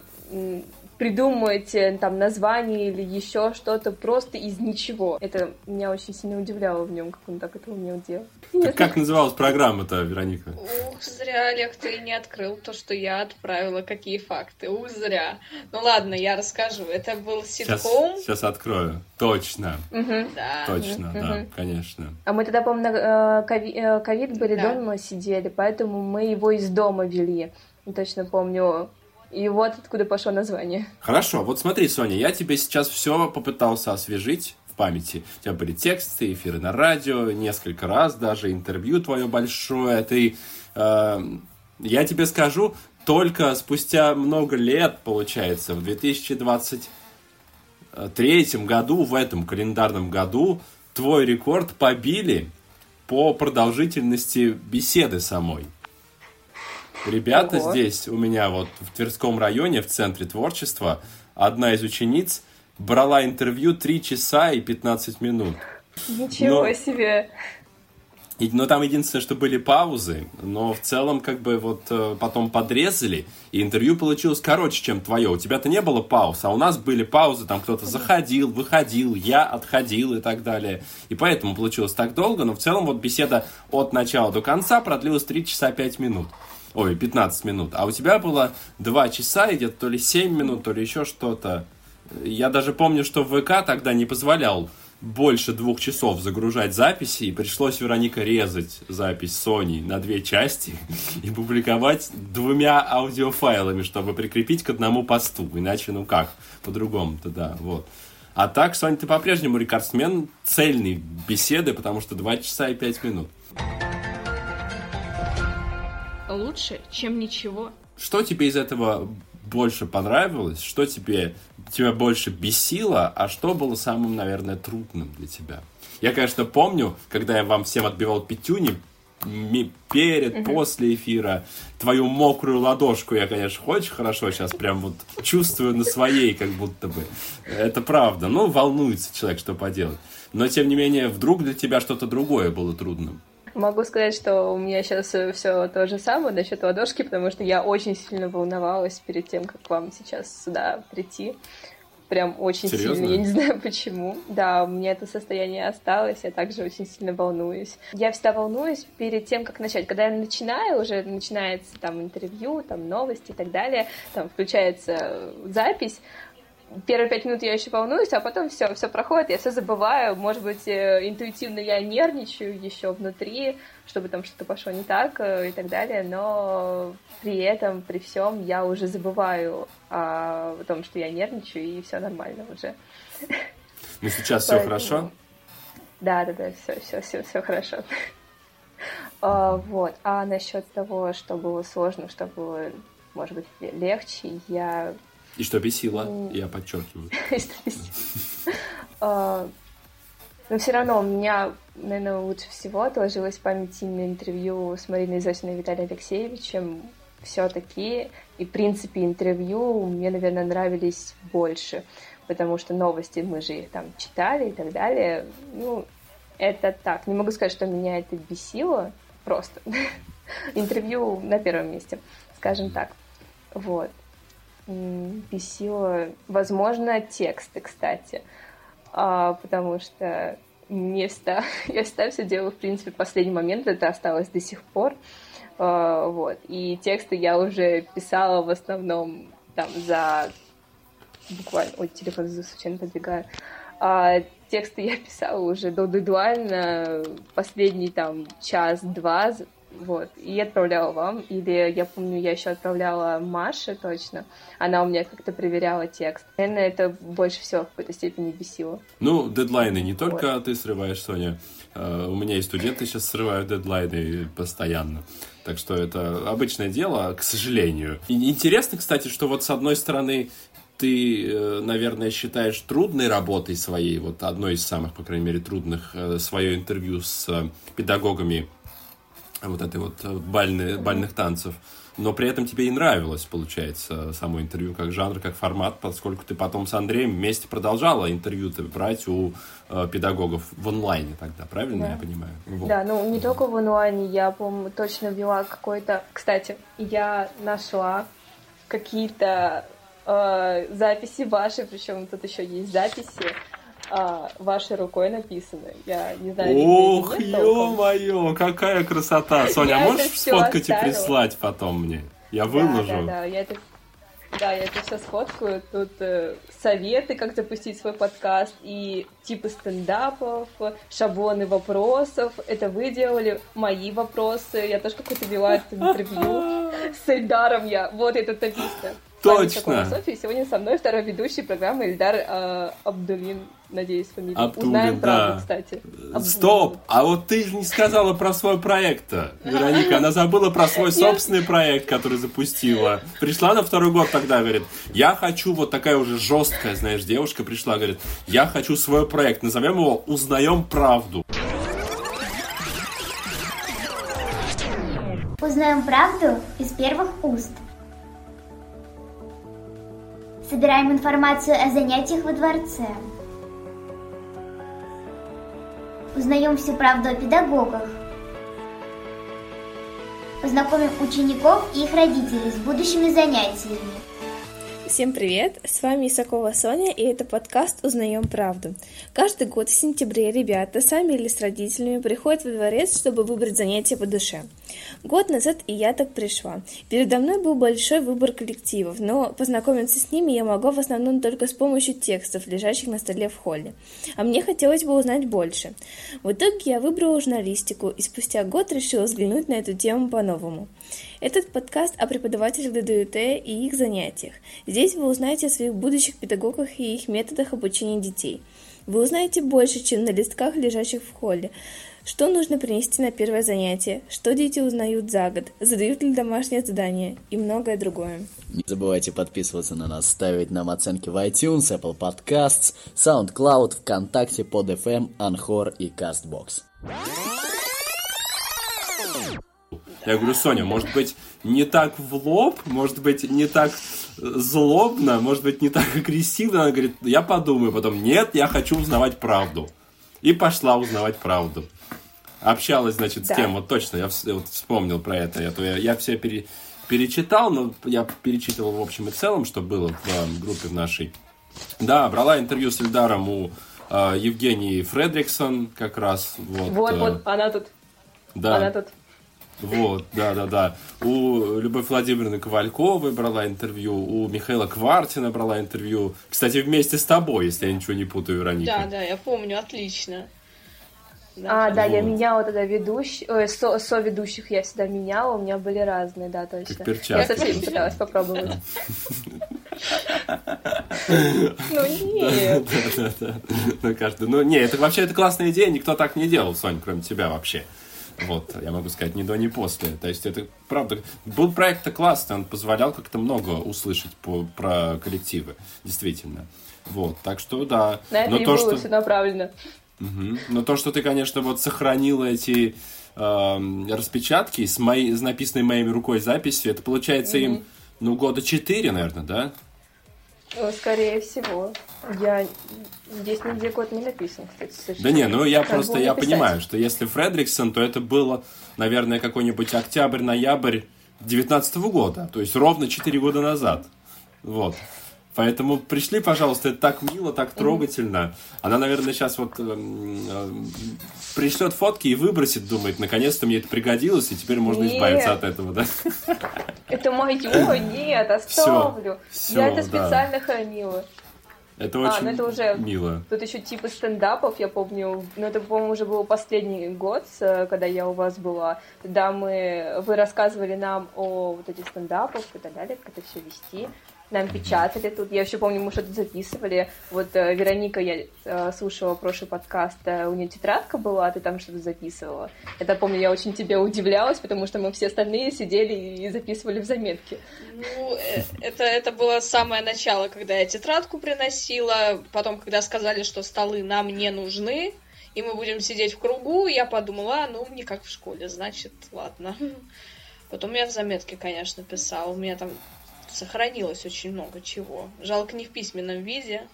придумывать э, там название или еще что-то просто из ничего. Это меня очень сильно удивляло в нем, как он так это умел делать. Так как называлась программа-то, Вероника? Ух, зря, Олег, ты не открыл то, что я отправила, какие факты. Ух, зря. Ну ладно, я расскажу. Это был ситком. Сейчас, сейчас открою. Точно. Угу. Да. Точно, угу. да, конечно. А мы тогда, помню, на э, ковид были да. дома сидели, поэтому мы его из дома вели. Точно помню, и вот откуда пошло название. Хорошо, вот смотри, Соня, я тебе сейчас все попытался освежить в памяти. У тебя были тексты, эфиры на радио, несколько раз даже интервью твое большое. Ты, э, я тебе скажу, только спустя много лет, получается, в 2023 году, в этом календарном году, твой рекорд побили по продолжительности беседы самой. Ребята Ого. здесь у меня вот в Тверском районе, в центре творчества, одна из учениц брала интервью 3 часа и 15 минут. Ничего но, себе. И, но там единственное, что были паузы, но в целом как бы вот э, потом подрезали, и интервью получилось короче, чем твое. У тебя-то не было пауз, а у нас были паузы, там кто-то заходил, выходил, я отходил и так далее. И поэтому получилось так долго, но в целом вот беседа от начала до конца продлилась 3 часа 5 минут ой, 15 минут, а у тебя было 2 часа и где-то то ли 7 минут, то ли еще что-то. Я даже помню, что ВК тогда не позволял больше двух часов загружать записи, и пришлось Вероника резать запись Sony на две части и публиковать двумя аудиофайлами, чтобы прикрепить к одному посту. Иначе, ну как, по-другому-то, да, вот. А так, Соня, ты по-прежнему рекордсмен цельной беседы, потому что 2 часа и 5 минут. Лучше, чем ничего. Что тебе из этого больше понравилось? Что тебе, тебя больше бесило? А что было самым, наверное, трудным для тебя? Я, конечно, помню, когда я вам всем отбивал пятюни, перед, угу. после эфира. Твою мокрую ладошку я, конечно, очень хорошо сейчас прям вот чувствую на своей, как будто бы. Это правда. Ну, волнуется человек, что поделать. Но, тем не менее, вдруг для тебя что-то другое было трудным. Могу сказать, что у меня сейчас все то же самое насчет ладошки, потому что я очень сильно волновалась перед тем, как вам сейчас сюда прийти прям очень Серьезно? сильно, я не знаю почему. Да, у меня это состояние осталось, я также очень сильно волнуюсь. Я всегда волнуюсь перед тем, как начать. Когда я начинаю, уже начинается там интервью, там новости и так далее, там включается запись, первые пять минут я еще волнуюсь, а потом все, все проходит, я все забываю. Может быть, э, интуитивно я нервничаю еще внутри, чтобы там что-то пошло не так э, и так далее, но при этом, при всем я уже забываю о том, что я нервничаю, и все нормально уже. Ну, сейчас все хорошо? Да, да, да, все, все, все, все хорошо. А, вот. А насчет того, что было сложно, что было, может быть, легче, я и что бесило, я подчеркиваю. А, но все равно у меня, наверное, лучше всего отложилось в памяти интервью с Мариной Зосиной и Виталием Алексеевичем. Все-таки, и в принципе интервью мне, наверное, нравились больше, потому что новости мы же их там читали и так далее. Ну, это так. Не могу сказать, что меня это бесило, просто. Интервью на первом месте, скажем так. Вот бесило, возможно, тексты, кстати, а, потому что мне всегда, я всегда все делаю, в принципе, в последний момент, это осталось до сих пор, а, вот, и тексты я уже писала в основном там за буквально, ой, телефон случайно подвигаю, а, тексты я писала уже до дедлайна, последний там час-два, вот, и отправляла вам. Или я помню, я еще отправляла Маше точно. Она у меня как-то проверяла текст. Наверное, это больше всего в какой-то степени бесило. Ну, дедлайны не только вот. ты срываешь, Соня. Uh, у меня и студенты сейчас срывают дедлайны постоянно. Так что это обычное дело, к сожалению. И интересно, кстати, что вот с одной стороны ты, э, наверное, считаешь трудной работой своей, вот одной из самых, по крайней мере, трудных, э, свое интервью с э, педагогами вот этой вот э, бальной, бальных танцев. Но при этом тебе и нравилось, получается, само интервью как жанр, как формат, поскольку ты потом с Андреем вместе продолжала интервью брать у э, педагогов в онлайне тогда, правильно да. я понимаю? Вот. Да, ну не только в онлайне, я, по-моему, точно вела какой-то... Кстати, я нашла какие-то э, записи ваши, причем тут еще есть записи а, вашей рукой написано. Я не знаю, Ох, ё-моё, какая красота! Соня, а можешь сфоткать и прислать потом мне? Я выложу. Да, да, да, я это да, я это все сфоткаю. Тут э, советы, как запустить свой подкаст, и типы стендапов, шаблоны вопросов. Это вы делали, мои вопросы. Я тоже какой-то вела интервью с Эльдаром я. Вот этот написано. Точно. София. Сегодня со мной второй ведущий программы Ильдар э, Абдулин. Надеюсь, фамилия. Абдулин, Узнаем да. правду, кстати. Абдулин. Стоп! А вот ты же не сказала про свой проект-то, Вероника. Она забыла про свой собственный проект, который запустила. Пришла на второй год тогда, говорит, я хочу, вот такая уже жесткая, знаешь, девушка пришла, говорит, я хочу свой проект, назовем его «Узнаем правду». Узнаем правду из первых уст. Собираем информацию о занятиях во дворце. Узнаем всю правду о педагогах. Познакомим учеников и их родителей с будущими занятиями. Всем привет! С вами Исакова Соня, и это подкаст «Узнаем правду». Каждый год в сентябре ребята сами или с родителями приходят во дворец, чтобы выбрать занятие по душе. Год назад и я так пришла. Передо мной был большой выбор коллективов, но познакомиться с ними я могла в основном только с помощью текстов, лежащих на столе в холле. А мне хотелось бы узнать больше. В итоге я выбрала журналистику и спустя год решила взглянуть на эту тему по-новому. Этот подкаст о преподавателях ДДУТ и их занятиях. Здесь вы узнаете о своих будущих педагогах и их методах обучения детей. Вы узнаете больше, чем на листках, лежащих в холле. Что нужно принести на первое занятие? Что дети узнают за год? Задают ли домашнее задание? И многое другое. Не забывайте подписываться на нас, ставить нам оценки в iTunes, Apple Podcasts, SoundCloud, ВКонтакте, под FM, Anchor и CastBox. Я говорю, Соня, может быть, не так в лоб, может быть, не так злобно, может быть, не так агрессивно. Она говорит, я подумаю потом, нет, я хочу узнавать правду. И пошла узнавать правду. Общалась, значит, Да. с кем, вот точно, я вот вспомнил про это. Я, то я, я все пере- перечитал, но я перечитывал в общем и целом, что было в э, группе в нашей. Да, брала интервью с Эльдаром у э, Евгении Фредриксон как раз. Вот, Вот, э, вот, она тут, да. она тут. Вот, да, да, да. У Любовь Владимировны Ковальковой брала интервью, у Михаила Квартина брала интервью. Кстати, вместе с тобой, если я ничего не путаю, Вероника. Да, да, я помню, отлично. А, да, я Вот. меняла тогда ведущих, ой, со, соведущих я всегда меняла, у меня были разные, да, точно. перчатки. Я со всеми пыталась попробовать. Ну нет. Да, да, да. Ну, каждый. Ну, не, это вообще это классная идея, никто так не делал, Сонь, кроме тебя вообще. Вот, я могу сказать, ни до, ни после. То есть это, правда, был проект классный, он позволял как-то много услышать по, про коллективы, действительно. Вот, так что да. На это Но и то, было что... все направлено. Мгм. Но то, что ты, конечно, вот сохранила эти эм, распечатки с, моей, с написанной моими рукой записью, это получается им, ну, года четыре, наверное, да? Ну, Скорее всего. Я здесь нигде год не написан, кстати. к Да не, ну я Надо просто, я написать. понимаю, что если Фредриксон, то это было, наверное, какой-нибудь октябрь-ноябрь 19 года, то есть ровно 4 года назад. Вот. Поэтому пришли, пожалуйста, это так мило, так трогательно. Она, наверное, сейчас вот эм, эм, пришлет фотки и выбросит, думает, наконец-то мне это пригодилось, и теперь можно Нет. избавиться от этого, да? Это мое, нет, оставлю. всё, я это да. специально хранила. Это А, очень ну это уже- мило. Тут еще типа стендапов, я помню, ну это, по-моему, уже был последний год, когда я у вас была. Тогда мы, вы рассказывали нам о вот этих стендапах и так далее, как это все вести. Нам печатали тут. Я еще помню, мы что-то записывали. Вот э, Вероника, я э, слушала прошлый подкаст, э, у нее тетрадка была, ты там что-то записывала. Это помню, я очень тебе удивлялась, потому что мы все остальные сидели и записывали в заметки. Ну, э, это, это было самое начало, когда я тетрадку приносила. Потом, когда сказали, что столы нам не нужны, и мы будем сидеть в кругу, я подумала, а, ну, не как в школе, значит, ладно. Потом я в заметке, конечно, писала. У меня там сохранилось очень много чего. Жалко, не в письменном виде.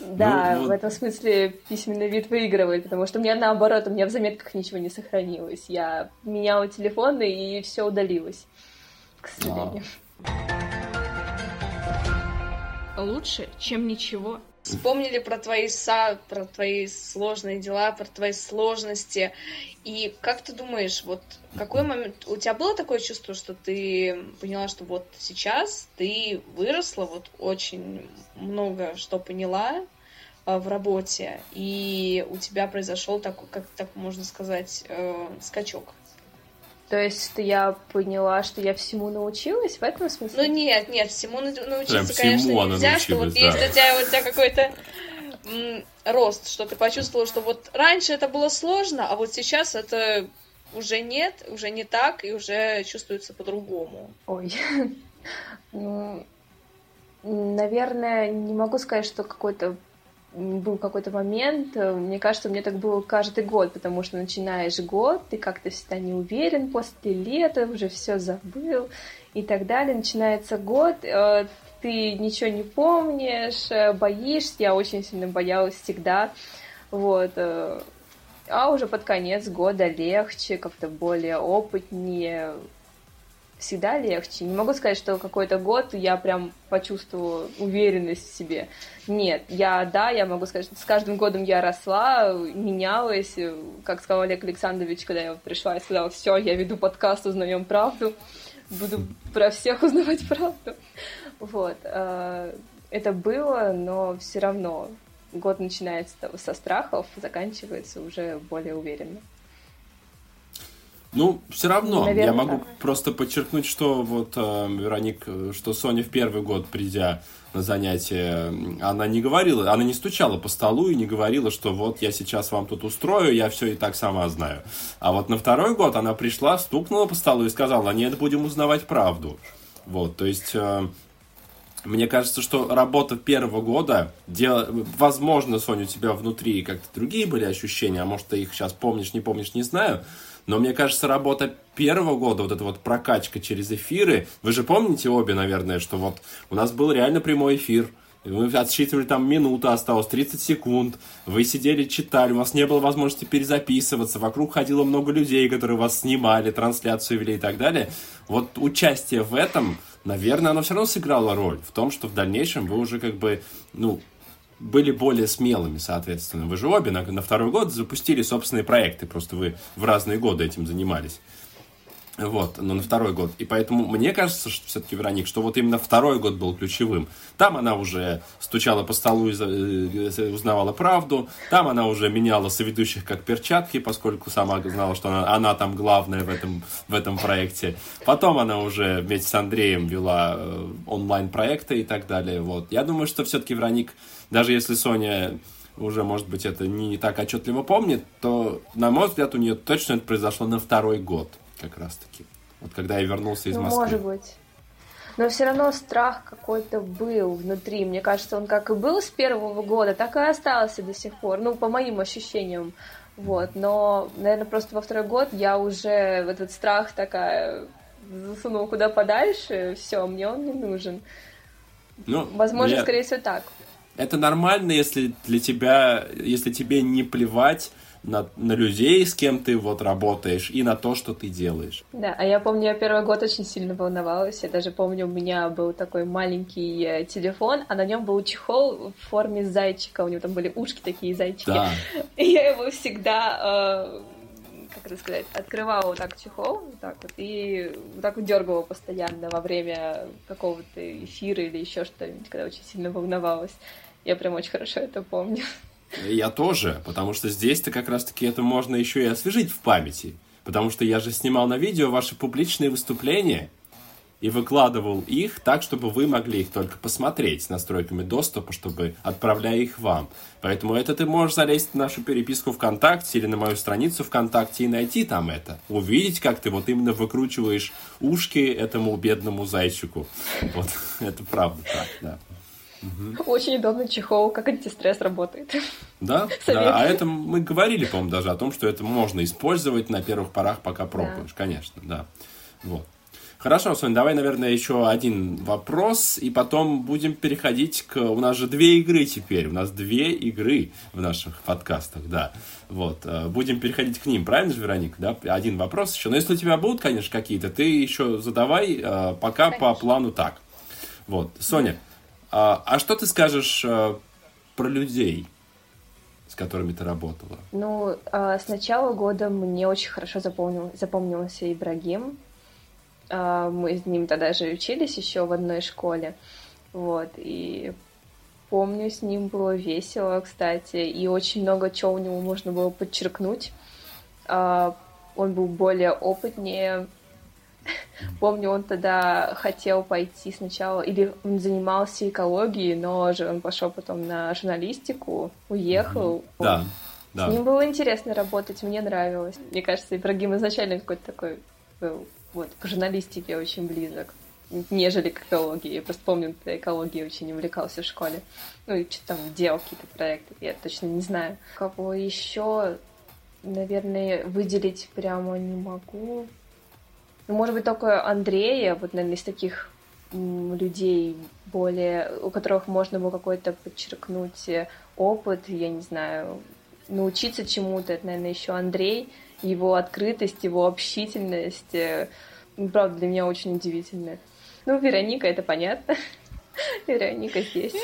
Да, Ну, вот. в этом смысле письменный вид выигрывает, потому что у меня наоборот, у меня в заметках ничего не сохранилось. Я меняла телефоны и все удалилось, к сожалению. Лучше, чем ничего. Вспомнили про твои са, про твои сложные дела, про твои сложности. И как ты думаешь, вот какой момент у тебя было такое чувство, что ты поняла, что вот сейчас ты выросла, вот очень много что поняла а, в работе, и у тебя произошел такой, как так можно сказать, э, скачок. То есть что я поняла, что я всему научилась в этом смысле? Ну нет, нет, всему нау- научиться, Прям всему конечно, она нельзя, что вот да. есть у тебя, у тебя какой-то м, рост, что ты почувствовала, что вот раньше это было сложно, а вот сейчас это уже нет, уже не так, и уже чувствуется по-другому. Ой. Ну, наверное, не могу сказать, что какой-то был какой-то момент. Э, Мне кажется, мне так было каждый год, потому что начинаешь год, ты как-то всегда не уверен, после лета уже все забыл и так далее. Начинается год, э, ты ничего не помнишь, э, боишься. Я очень сильно боялась всегда. Вот. А уже под конец года легче, как-то более опытнее, всегда легче. Не могу сказать, что какой-то год я прям почувствовала уверенность в себе. Нет, я, да, я могу сказать, что с каждым годом я росла, менялась. Как сказал Олег Александрович, когда я пришла и сказала, все, я веду подкаст «Узнаем правду», буду про всех узнавать правду. Вот. э, Это было, но все равно год начинается со страхов, заканчивается уже более уверенно. Ну, все равно, Наверное, я могу так. просто подчеркнуть, что вот, э, Вероник, что Соня в первый год, придя на занятие, она не говорила, она не стучала по столу и не говорила, что вот я сейчас вам тут устрою, я все и так сама знаю. А вот на второй год она пришла, стукнула по столу и сказала, нет, будем узнавать правду. Вот, то есть... э, мне кажется, что работа первого года, дел... возможно, Соня, у тебя внутри как-то другие были ощущения, а может, ты их сейчас помнишь, не помнишь, не знаю. Но мне кажется, работа первого года, вот эта вот прокачка через эфиры, вы же помните обе, наверное, что вот у нас был реально прямой эфир, мы отсчитывали там минута осталось, 30 секунд. Вы сидели, читали, у вас не было возможности перезаписываться. Вокруг ходило много людей, которые вас снимали, трансляцию вели и так далее. Вот участие в этом, наверное, оно все равно сыграло роль в том, что в дальнейшем вы уже как бы, ну, были более смелыми, соответственно. Вы же обе на, на второй год запустили собственные проекты, просто вы в разные годы этим занимались. Вот, но на второй год. И поэтому мне кажется, что все-таки, Вероник, что вот именно второй год был ключевым. Там она уже стучала по столу и за- э, узнавала правду. Там она уже меняла соведущих как перчатки, поскольку сама знала, что она, она там главная в этом, в этом проекте. Потом она уже вместе с Андреем вела э, онлайн-проекты и так далее. Вот. Я думаю, что все-таки, Вероник, даже если Соня уже, может быть, это не так отчетливо помнит, то, на мой взгляд, у нее точно это произошло на второй год как раз-таки. Вот когда я вернулся из Ну, Москвы. может быть. Но все равно страх какой-то был внутри. Мне кажется, он как и был с первого года, так и остался до сих пор. Ну, по моим ощущениям. Вот. Но, наверное, просто во второй год я уже в этот страх такая засунула куда подальше. Все, мне он не нужен. Ну, Возможно, я- скорее всего, так. Это нормально, если для тебя, если тебе не плевать на, на людей, с кем ты вот работаешь, и на то, что ты делаешь. Да, а я помню, я первый год очень сильно волновалась. Я даже помню, у меня был такой маленький э, телефон, а на нем был чехол в форме зайчика. У него там были ушки такие зайчики. Да. И я его всегда, э, как это сказать, открывала вот так чехол, вот так вот, и вот так вот дергала постоянно во время какого-то эфира или еще что-нибудь, когда очень сильно волновалась. Я прям очень хорошо это помню. Я тоже, потому что здесь-то как раз-таки это можно еще и освежить в памяти. Потому что я же снимал на видео ваши публичные выступления и выкладывал их так, чтобы вы могли их только посмотреть с настройками доступа, чтобы отправляя их вам. Поэтому это ты можешь залезть в нашу переписку ВКонтакте или на мою страницу ВКонтакте и найти там это. Увидеть, как ты вот именно выкручиваешь ушки этому бедному зайчику. Вот, это правда так, да. Очень удобный чехол, как антистресс работает. Да, да, а это мы говорили, по-моему, даже о том, что это можно использовать на первых порах, пока пробуешь, конечно, да. Вот. Хорошо, Соня, давай, наверное, еще один вопрос, и потом будем переходить к... У нас же две игры теперь, у нас две игры в наших подкастах, да. Вот, э, будем переходить к ним, правильно же, Вероника, да? Один вопрос еще. Но если у тебя будут, конечно, какие-то, ты еще задавай, э, пока по плану так. Вот, Соня, а, а что ты скажешь э, про людей, с которыми ты работала? Ну, а, с начала года мне очень хорошо запомнил, запомнился Ибрагим. А, Мы с ним тогда же учились еще в одной школе. Вот, и помню, с ним было весело, кстати, и очень много чего у него можно было подчеркнуть. А, Он был более опытнее. Помню, он тогда хотел пойти сначала, или он занимался экологией, но же он пошел потом на журналистику, уехал. Да, да. С ним было интересно работать, мне нравилось. Мне кажется, Ибрагим изначально какой-то такой был, вот, к журналистике очень близок, нежели к экологии. Я просто помню, что экологией очень увлекался в школе. Ну, и что-то там делал какие-то проекты, я точно не знаю. Кого еще, наверное, выделить прямо не могу. Ну, может быть, только Андрея, вот, наверное, из таких людей более, у которых можно было какой-то подчеркнуть э, опыт, я не знаю, научиться чему-то. Это, наверное, еще Андрей, его открытость, его общительность. э, ну, Правда, для меня очень удивительно. Ну, Вероника, это понятно. Вероника здесь.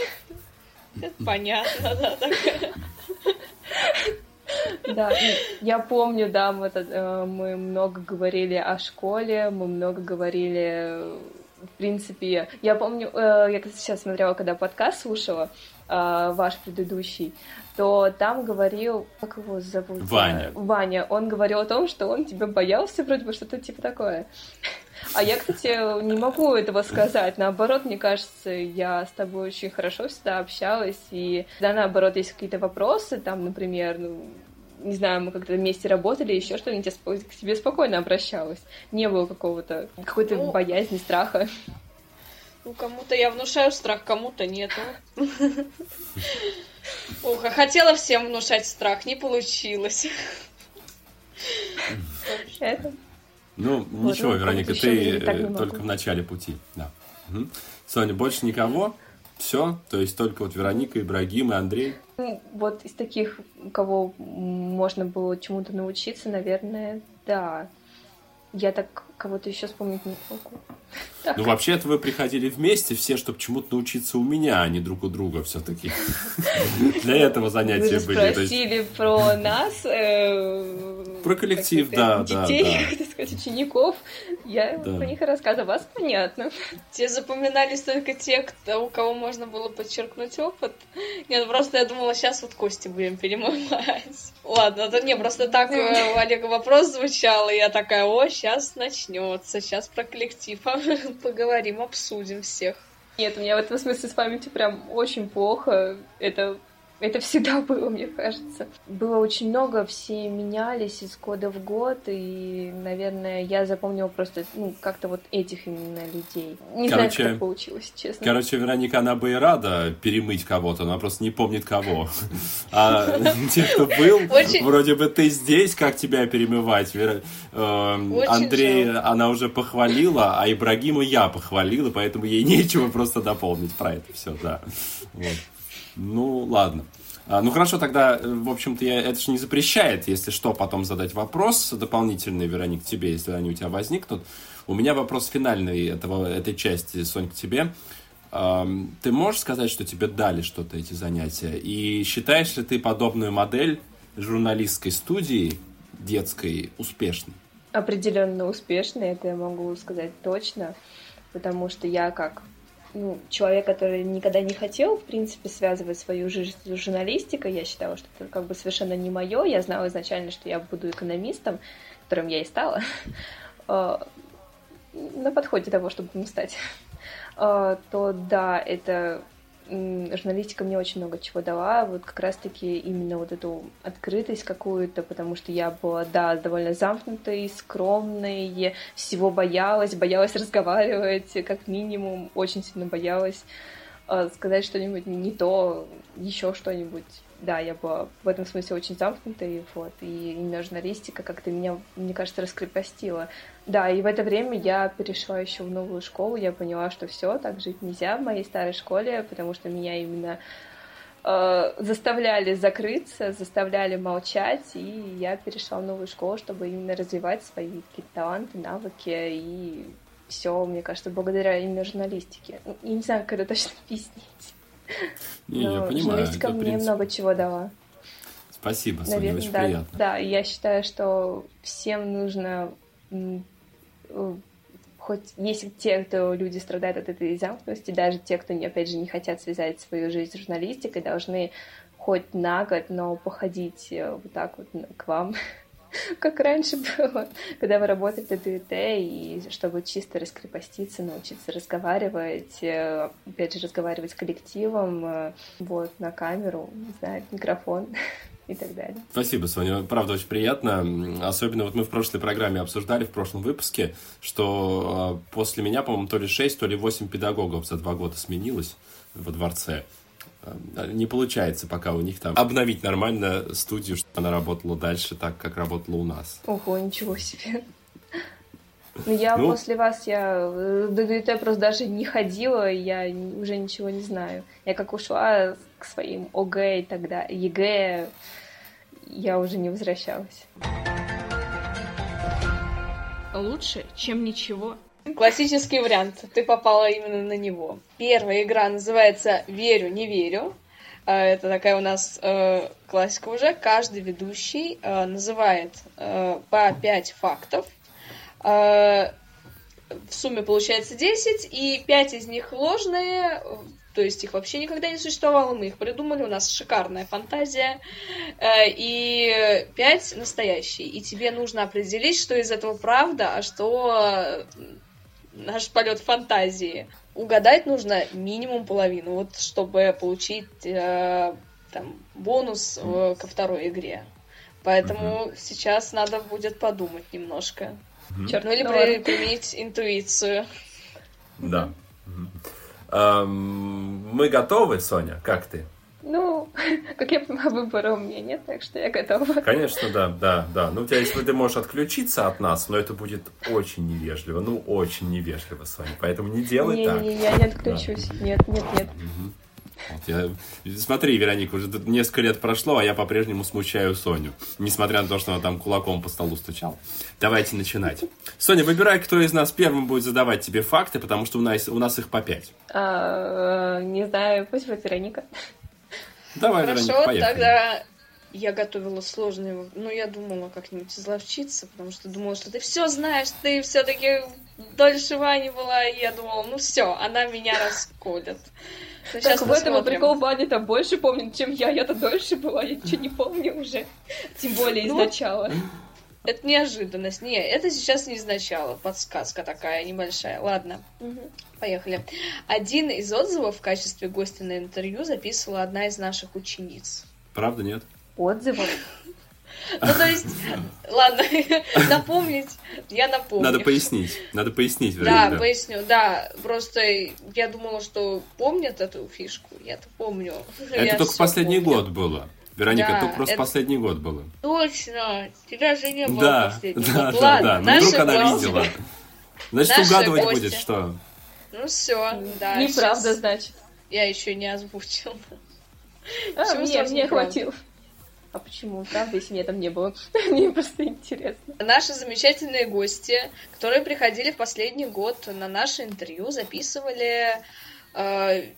Понятно, да, такая. Да, я помню, да, мы, э, мы много говорили о школе, мы много говорили, в принципе, я помню, э, я сейчас смотрела, когда подкаст слушала, э, ваш предыдущий, то там говорил, как его зовут? Ваня. Ваня. Он говорил о том, что он тебя боялся, вроде бы что-то типа такое. А я, кстати, не могу этого сказать. Наоборот, мне кажется, я с тобой очень хорошо всегда общалась. И когда, наоборот, есть какие-то вопросы, там, например, ну, не знаю, мы как-то вместе работали, еще что-нибудь, я к тебе спокойно обращалась. Не было какого-то, какой-то ну, боязни, страха. Ну, кому-то я внушаю страх, кому-то нет. Ух, а хотела всем внушать страх, не получилось. Это ну, ничего, ну, Вероника, ты только в начале пути. Да. Соня, больше никого? Все? То есть только вот Вероника, Ибрагим и Андрей? Ну, вот из таких, кого можно было чему-то научиться, наверное, да. Я так кого-то еще вспомнить не могу. Ну, вообще-то вы приходили вместе все, чтобы чему-то научиться у меня, а не друг у друга все-таки. Для этого занятия были. Спросили про нас. Э, про коллектив, да, да. Детей, так сказать, учеников. Я про них рассказываю. Вас понятно. Те запоминались только те, кто, у кого можно было подчеркнуть опыт. Нет, просто я думала, сейчас вот кости будем перемывать. Ладно, это не, просто так э, у Олега вопрос звучал, и я такая, о, сейчас начнется, сейчас про коллектив поговорим, обсудим всех. Нет, у меня в этом смысле с памятью прям очень плохо. Это это всегда было, мне кажется. Было очень много, все менялись из года в год, и, наверное, я запомнила просто, ну, как-то вот этих именно людей. Не короче, знаю, как получилось, честно. Короче, Вероника, она бы и рада перемыть кого-то, она просто не помнит кого. А те, кто был, вроде бы ты здесь, как тебя перемывать? Эм, Андрей, она уже похвалила, а Ибрагиму я похвалила, поэтому ей нечего просто дополнить про это все, да. Ну, ладно. А, ну хорошо, тогда, э, в общем-то, я, это же не запрещает, если что, потом задать вопрос дополнительный, Вероник, тебе, если они у тебя возникнут. У меня вопрос финальный этого, этой части, Сонь, к тебе. Ты можешь сказать, что тебе дали что-то эти занятия? И считаешь ли ты подобную модель журналистской студии детской успешной? Определенно успешной, это я могу сказать точно, потому что я как ну, человек, который никогда не хотел, в принципе, связывать свою жизнь с журналистикой. Я считала, что это как бы совершенно не мое. Я знала изначально, что я буду экономистом, которым я и стала. А, на подходе того, чтобы им стать. А, то да, это журналистика мне очень много чего дала, вот как раз-таки именно вот эту открытость какую-то, потому что я была, да, довольно замкнутой, скромной, всего боялась, боялась разговаривать, как минимум, очень сильно боялась э, сказать что-нибудь не то, еще что-нибудь да, я была в этом смысле очень замкнутой, вот, и именно журналистика как-то меня, мне кажется, раскрепостила. Да, и в это время я перешла еще в новую школу, я поняла, что все, так жить нельзя в моей старой школе, потому что меня именно э, заставляли закрыться, заставляли молчать, и я перешла в новую школу, чтобы именно развивать свои какие-то таланты, навыки, и все, мне кажется, благодаря именно журналистике. Я не знаю, как это точно объяснить. Не, я понимаю. Журналистика мне принцип... много чего дала. Спасибо, Соня, Наверное, очень да, приятно. Да, я считаю, что всем нужно хоть если те, кто люди страдают от этой замкнутости, даже те, кто, опять же, не хотят связать свою жизнь с журналистикой, должны хоть на год, но походить э, вот так вот к вам как раньше было, когда вы работали в ДТ, и чтобы чисто раскрепоститься, научиться разговаривать, э, опять же, разговаривать с коллективом, э, вот, на камеру, не знаю, микрофон и так далее. Спасибо, Соня. Правда, очень приятно. Особенно вот мы в прошлой программе обсуждали, в прошлом выпуске, что э, после меня, по-моему, то ли 6, то ли 8 педагогов за два года сменилось во дворце. Э, не получается пока у них там обновить нормально студию, чтобы она работала дальше так, как работала у нас. Ого, ничего себе. Ну, я ну, после вас, я в ДДТ просто даже не ходила, я уже ничего не знаю. Я как ушла к своим ОГЭ и тогда, ЕГЭ, я уже не возвращалась. Лучше, чем ничего. Классический вариант. Ты попала именно на него. Первая игра называется «Верю, не верю». А, это такая у нас э, классика уже. Каждый ведущий э, называет э, по 5 фактов. Э, в сумме получается 10, и 5 из них ложные, то есть их вообще никогда не существовало, мы их придумали, у нас шикарная фантазия, э, и пять настоящие. И тебе нужно определить, что из этого правда, а что наш полет фантазии. Угадать нужно минимум половину, вот чтобы получить э, там бонус э, ко второй игре. Поэтому mm-hmm. сейчас надо будет подумать немножко. Mm-hmm. Черт, ну или при, применить интуицию. Да. Mm-hmm. мы готовы, Соня? Как ты? Ну, как я понимаю, выбора у меня нет, так что я готова. Конечно, да, да, да. Ну, у тебя, если ты можешь отключиться от нас, но это будет очень невежливо, ну, очень невежливо, Соня, поэтому не делай не, так. Не, не, я не отключусь, да. нет, нет, нет. Угу. Вот я... Смотри, Вероника, уже несколько лет прошло, а я по-прежнему смущаю Соню. Несмотря на то, что она там кулаком по столу стучала. Давайте начинать. Соня, выбирай, кто из нас первым будет задавать тебе факты, потому что у нас, у нас их по пять. А, не знаю, пусть будет Вероника. Давай, Хорошо, Вероника, поехали. тогда я готовила сложные, ну, я думала как-нибудь изловчиться, потому что думала, что ты все знаешь, ты все-таки дольше Вани была, и я думала, ну все, она меня расколет. Ну, так в этом прикол Ваня там больше помнит, чем я, я-то дольше была, я ничего не помню уже, тем более ну, изначала. Это неожиданность. Не, это сейчас не изначало. Подсказка такая небольшая. Ладно, угу. поехали. Один из отзывов в качестве гостя на интервью записывала одна из наших учениц. Правда, нет? Отзывов? Ну, то есть, ладно, напомнить, я напомню. Надо пояснить, надо пояснить. Да, да, поясню, да. Просто я думала, что помнят эту фишку, я-то помню. Это я только последний помню. год было. Вероника, да, только просто это... последний год было. Точно, тебя же не было да, последний да, год. Да, Ладно, да, да. Ну, вдруг она гости. видела. Значит, наши угадывать гости. будет, что? Ну все, да. Неправда, сейчас... значит. Я еще не озвучила. А, мне, мне хватило. А почему? Правда, если меня там не было? Мне просто интересно. Наши замечательные гости, которые приходили в последний год на наше интервью, записывали э,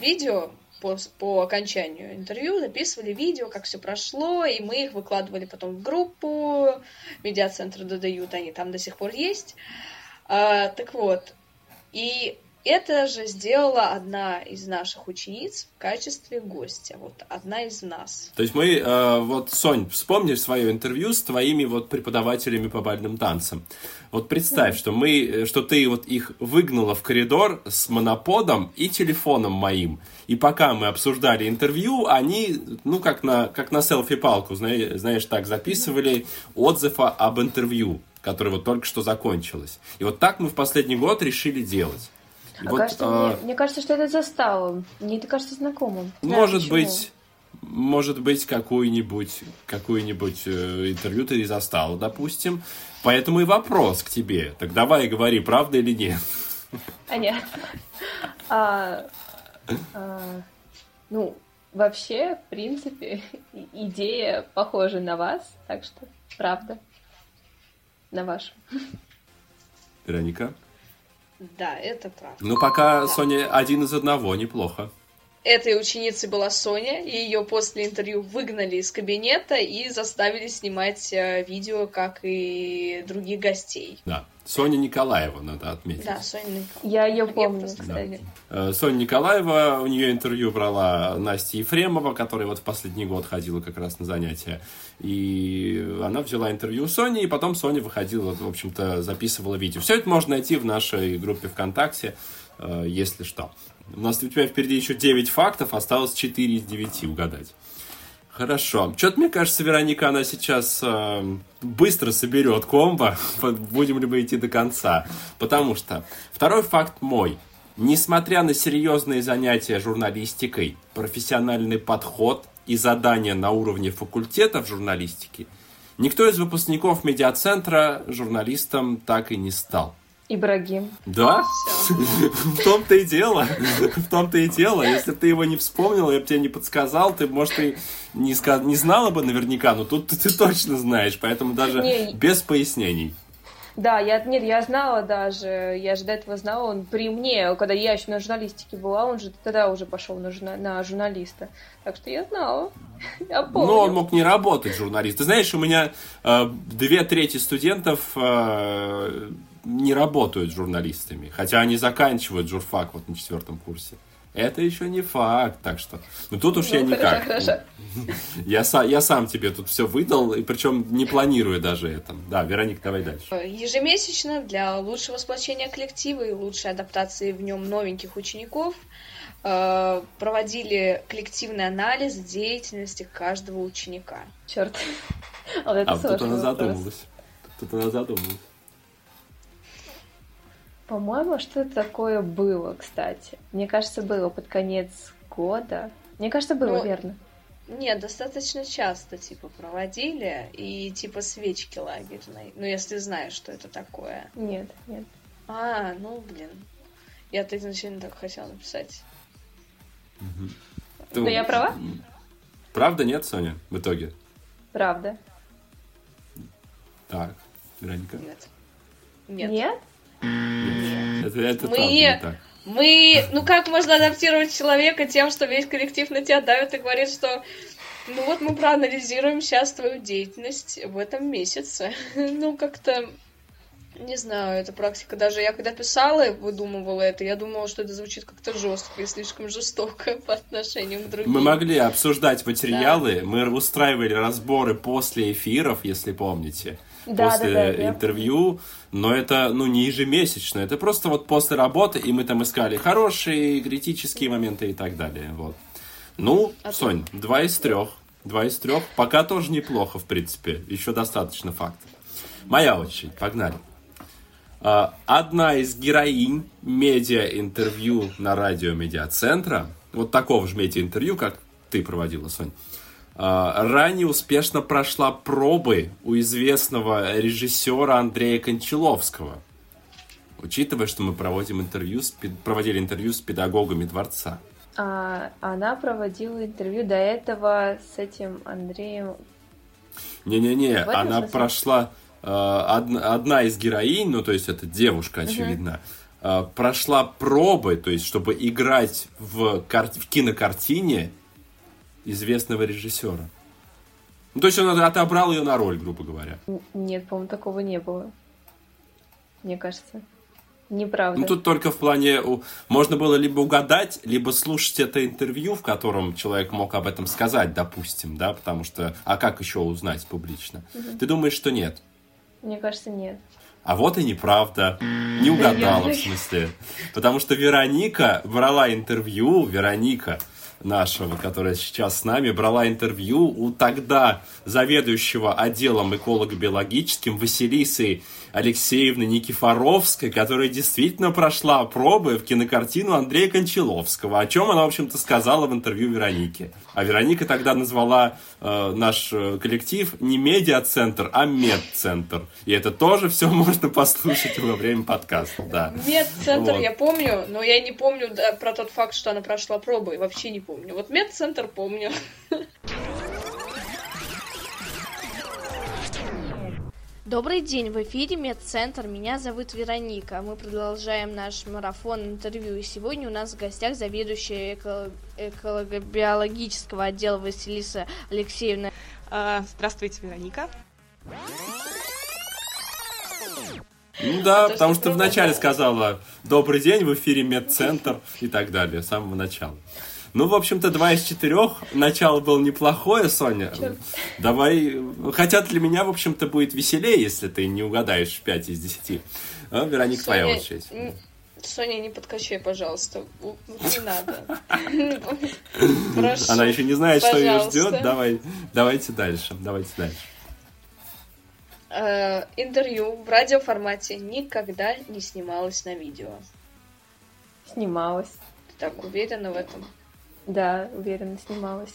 видео по, по окончанию интервью, записывали видео, как все прошло, и мы их выкладывали потом в группу медиацентра додают, они там до сих пор есть. А, так вот, и это же сделала одна из наших учениц в качестве гостя. Вот одна из нас. То есть мы, э, вот, Сонь, вспомнишь свое интервью с твоими вот преподавателями по бальным танцам. Вот представь, mm. что мы, э, что ты вот их выгнала в коридор с моноподом и телефоном моим. И пока мы обсуждали интервью, они, ну, как на, как на селфи-палку, знаешь, так записывали отзыв об интервью, которое вот только что закончилось. И вот так мы в последний год решили делать. А вот, кажется, а... мне, мне кажется, что это застало. Мне это кажется знакомым. Может да, быть, может быть, какую-нибудь какую-нибудь э, интервью ты застал, допустим. Поэтому и вопрос к тебе. Так давай говори, правда или нет? А нет. А, а, ну, вообще, в принципе, идея похожа на вас, так что правда. На вашу. Вероника? Да, это правда. Ну, пока да. Соня один из одного, неплохо. Этой ученицей была Соня, и ее после интервью выгнали из кабинета и заставили снимать э, видео, как и других гостей. Да. Соня Николаева, надо отметить. Да, Соня Николаева. Я ее помню, кстати. Да. Э, Соня Николаева, у нее интервью брала Настя Ефремова, которая вот в последний год ходила как раз на занятия. И она взяла интервью у Сони, и потом Соня выходила, в общем-то, записывала видео. Все это можно найти в нашей группе ВКонтакте, если что. У нас у тебя впереди еще 9 фактов, осталось 4 из 9 угадать. Хорошо. Что-то, мне кажется, Вероника, она сейчас э, быстро соберет комбо. Будем ли мы идти до конца? Потому что второй факт мой. Несмотря на серьезные занятия журналистикой, профессиональный подход и задания на уровне факультетов журналистики, никто из выпускников медиацентра журналистом так и не стал. Ибрагим. Да? В том-то и дело. В том-то и дело. Если бы ты его не вспомнил, я бы тебе не подсказал, ты, может, и не, сказ... не знала бы наверняка, но тут ты точно знаешь, поэтому даже не... без пояснений. Да, я, нет, я знала даже, я же до этого знала, он при мне, когда я еще на журналистике была, он же тогда уже пошел на, журна, на журналиста. Так что я знала, я помню. Но он мог не работать журналист. Ты знаешь, у меня э, две трети студентов э, не работают журналистами, хотя они заканчивают журфак вот на четвертом курсе. Это еще не факт, так что. Ну тут уж Ну, я никак. хорошо, хорошо. Я, са- я сам тебе тут все выдал, и причем не планирую даже это. Да, Вероник, давай дальше. Ежемесячно для лучшего сплочения коллектива и лучшей адаптации в нем новеньких учеников э, проводили коллективный анализ деятельности каждого ученика. Черт. Вот это А вот тут она вопрос. задумалась. Тут она задумалась. По-моему, что-то такое было, кстати. Мне кажется, было под конец года. Мне кажется, было, Ну, верно. Нет, достаточно часто, типа, проводили, и, типа, свечки лагерной. Ну, если знаешь, что это такое. Нет, нет. А, ну, блин. Я-то изначально так хотела написать. Ты- Но я права? Правда нет, Соня, в итоге? Правда. Так, Вероника. Нет. Нет. Нет? Это, это Мы- не так. Мы, ну как можно адаптировать человека тем, что весь коллектив на тебя давит и говорит, что ну вот мы проанализируем сейчас твою деятельность в этом месяце. Ну как-то, не знаю, эта практика. Даже я когда писала и выдумывала это, я думала, что это звучит как-то жестко и слишком жестоко по отношению к другим. Мы могли обсуждать материалы, мы устраивали разборы после эфиров, если помните. Да, после да, да, интервью, но это, ну, не ежемесячно, это просто вот после работы, и мы там искали хорошие критические моменты и так далее, вот. Ну, А ты- Сонь, два из трех, два из трех, пока тоже неплохо, в принципе, еще достаточно фактов. Моя очередь, погнали. А, Одна из героинь медиа-интервью на радио медиацентра, вот такого же медиа-интервью, как ты проводила, Сонь, а, ранее успешно прошла пробы у известного режиссера Андрея Кончаловского. Учитывая, что мы проводим интервью с, проводили интервью с педагогами дворца. А, она проводила интервью до этого с этим Андреем. Не-не-не, она смысле? прошла... э, одна, одна из героинь, ну, то есть это девушка, очевидно, э, прошла пробы, то есть чтобы играть в, кар- в кинокартине известного режиссера. Ну, то есть он отобрал ее на роль, грубо говоря. Нет, по-моему, такого не было. Мне кажется. Неправда. Ну, тут только в плане... Можно было либо угадать, либо слушать это интервью, в котором человек мог об этом сказать, допустим, да, потому что... А как еще узнать публично? Ты думаешь, что нет? Мне кажется, нет. А вот и неправда. Не угадала, в смысле. Потому что Вероника брала интервью, Вероника нашего, которая сейчас с нами, брала интервью у тогда заведующего отделом эколого-биологическим Василисы Алексеевны Никифоровской, которая действительно прошла пробы в кинокартину Андрея Кончаловского, о чем она, в общем-то, сказала в интервью Веронике. А Вероника тогда назвала э, наш э, коллектив не медиа-центр, а медцентр. И это тоже все можно послушать во время подкаста, да. Медцентр Вот. я помню, но я не помню да, про тот факт, что она прошла пробы. Вообще не помню. Вот медцентр помню. Добрый день, в эфире Медцентр, меня зовут Вероника. Мы продолжаем наш марафон интервью, и сегодня у нас в гостях заведующая эко- эколого-биологического отдела Василиса Алексеевна. А, Здравствуйте, Вероника. Ну да, А то, потому что что вначале пробовала. сказала «Добрый день, в эфире медцентр» и так далее, с самого начала. Ну, в общем-то, два из четырех. Начало было неплохое, Соня. Давай. Хотя для меня, в общем-то, будет веселее, если ты не угадаешь в 5 из 10. А, Вероник, твоя Соня, очередь. н- Соня, не подкачай, пожалуйста. Не надо. Прошу. Она еще не знает, что ее ждет. Давай, давайте дальше. Давайте дальше. Э, Интервью в радиоформате никогда не снималось на видео. Снималась. Ты так уверена в этом? Да, уверенно снималась.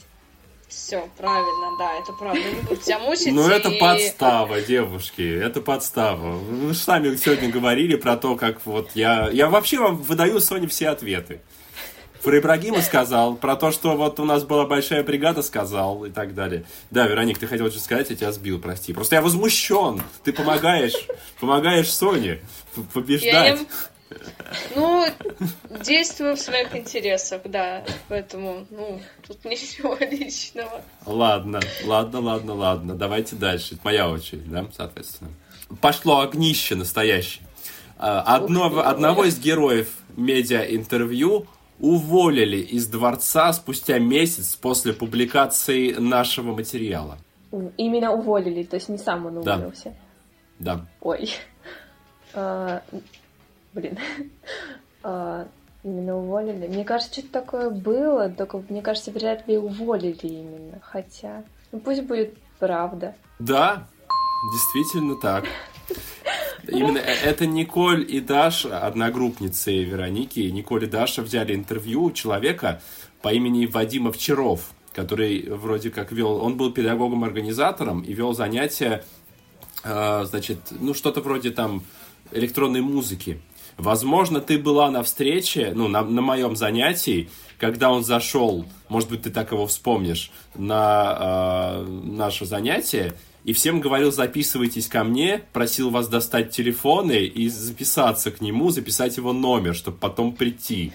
Все, правильно, да, это правда. Не буду тебя мучить. Ну, это и- подстава, девушки, это подстава. Вы же сами сегодня говорили про то, как вот я... Я вообще вам выдаю, Соне, все ответы. Про Ибрагима сказал, про то, что вот у нас была большая бригада, сказал и так далее. Да, Вероник, ты хотел что сказать, я тебя сбил, прости. Просто я возмущен. Ты помогаешь, помогаешь Соне п- Я побеждать. Ну, действую в своих интересах, да. Поэтому, ну, тут ничего личного. Ладно, ладно, ладно, ладно. Давайте дальше. Это моя очередь, да, соответственно. Пошло огнище настоящее. А, Одно, одного из героев медиа-интервью уволили из дворца спустя месяц после публикации нашего материала. Именно уволили, то есть не сам он Да. уволился. Да. Ой. А, Блин. А, Именно уволили. Мне кажется, что-то такое было, только мне кажется, вряд ли уволили именно. Хотя, ну пусть будет правда. Да, действительно так. Именно э- это Николь и Даша, одногруппницы Вероники, Николь и Даша взяли интервью у человека по имени Вадим Овчаров, который вроде как вел, он был педагогом-организатором и вел занятия, э, значит, ну что-то вроде там электронной музыки. Возможно, ты была на встрече, ну, на, на моем занятии, когда он зашел, может быть, ты так его вспомнишь, на э, наше занятие, и всем говорил, записывайтесь ко мне, просил вас достать телефоны и записаться к нему, записать его номер, чтобы потом прийти.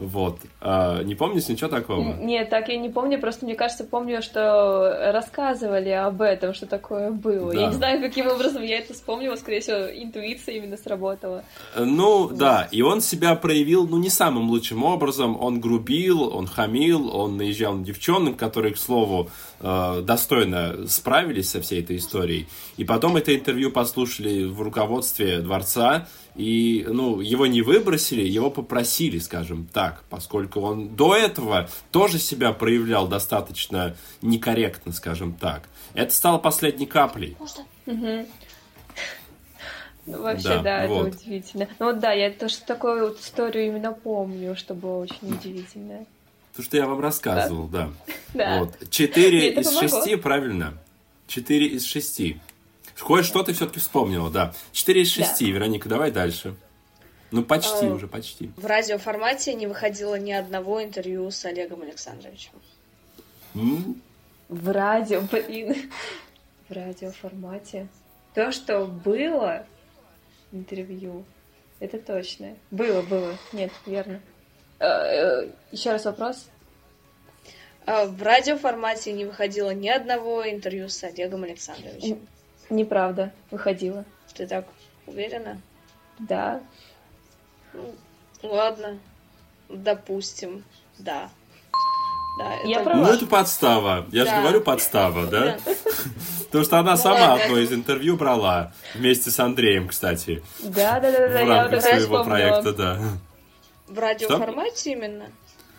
Вот. А, не помните ничего такого? Нет, так я не помню, просто мне кажется, помню, что рассказывали об этом, что такое было. Да. Я не знаю, каким образом я это вспомнила, скорее всего, интуиция именно сработала. Ну, да, и он себя проявил, ну, не самым лучшим образом. Он грубил, он хамил, он наезжал на девчонок, которые, к слову, э, достойно справились со всей этой историей. И потом это интервью послушали в руководстве дворца, и, ну, его не выбросили, его попросили, скажем так, поскольку он до этого тоже себя проявлял достаточно некорректно, скажем так. Это стало последней каплей. Ну, вообще, Да, да, вот. это удивительно. Ну вот да, я тоже такую вот историю именно помню, что было очень удивительное. То, что я вам рассказывал, да. Да. Вот. Четыре из шести, правильно? Четыре из шести. Кое-что ты все-таки вспомнила, да. Четыре из Да. шести. Вероника, давай дальше. Ну, почти А, уже, почти. В радиоформате не выходило ни одного интервью с Олегом Александровичем. М? В радио, блин. В радиоформате. То, что было интервью, это точно. Было, было. Нет, верно. Еще раз вопрос. А в радиоформате не выходило ни одного интервью с Олегом Александровичем. Неправда. Выходила. Ты так уверена? Да. Ладно. Допустим. Да. Да, Я это- права. Ну, это подстава. Я же Да. говорю подстава, да? Да. Потому что она Ну, сама одно из интервью брала. Вместе с Андреем, кстати. Да, да, да, да, В рамках своего проекта, да. В радиоформате именно?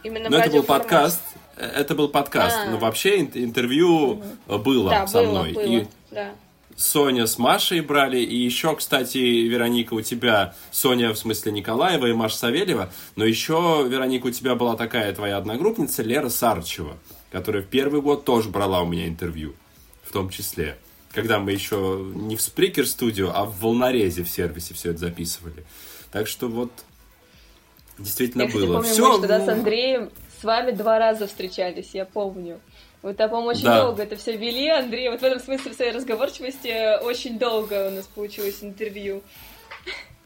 Именно Но в это был подкаст. э, Это был подкаст. Но вообще ин- интервью было Да, со было, мной. было. И Да. Соня с Машей брали, и еще, кстати, Вероника, у тебя, Соня, в смысле Николаева и Маша Савельева, но еще, Вероника, у тебя была такая твоя одногруппница Лера Сарчева, которая в первый год тоже брала у меня интервью, в том числе. Когда мы еще не в Сприкер студио, а в Волнорезе в сервисе все это записывали. Так что вот, действительно Я, кстати, было. помню, Все, мы тогда с Андреем с вами два раза встречались, я помню. Вы там, по-моему, очень Да. долго это все вели, Андрей. Вот в этом смысле в своей разговорчивости очень долго у нас получилось интервью.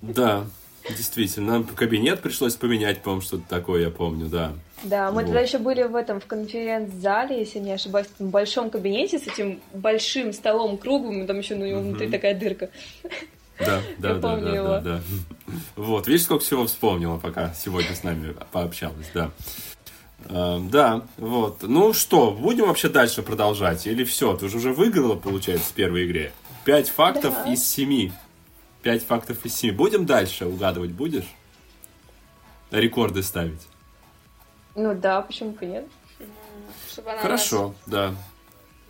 Да, действительно. Нам кабинет пришлось поменять, по-моему, что-то такое, я помню, да. Да, мы Вот. тогда еще были в этом, в конференц-зале, если не ошибаюсь, в этом большом кабинете с этим большим столом круглым, там еще на него внутри такая дырка. Да, да, Я да, помню да, его. да, да. Вот, видишь, сколько всего вспомнила, пока сегодня с нами пообщалась, да. Э, Да, вот. Ну что, будем вообще дальше продолжать? Или все? Ты же уже выиграла, получается, в первой игре. Пять фактов Да. из семи. Пять фактов из семи. Будем дальше угадывать будешь? Рекорды ставить. Ну да, почему бы нет? Чтобы она Хорошо, да.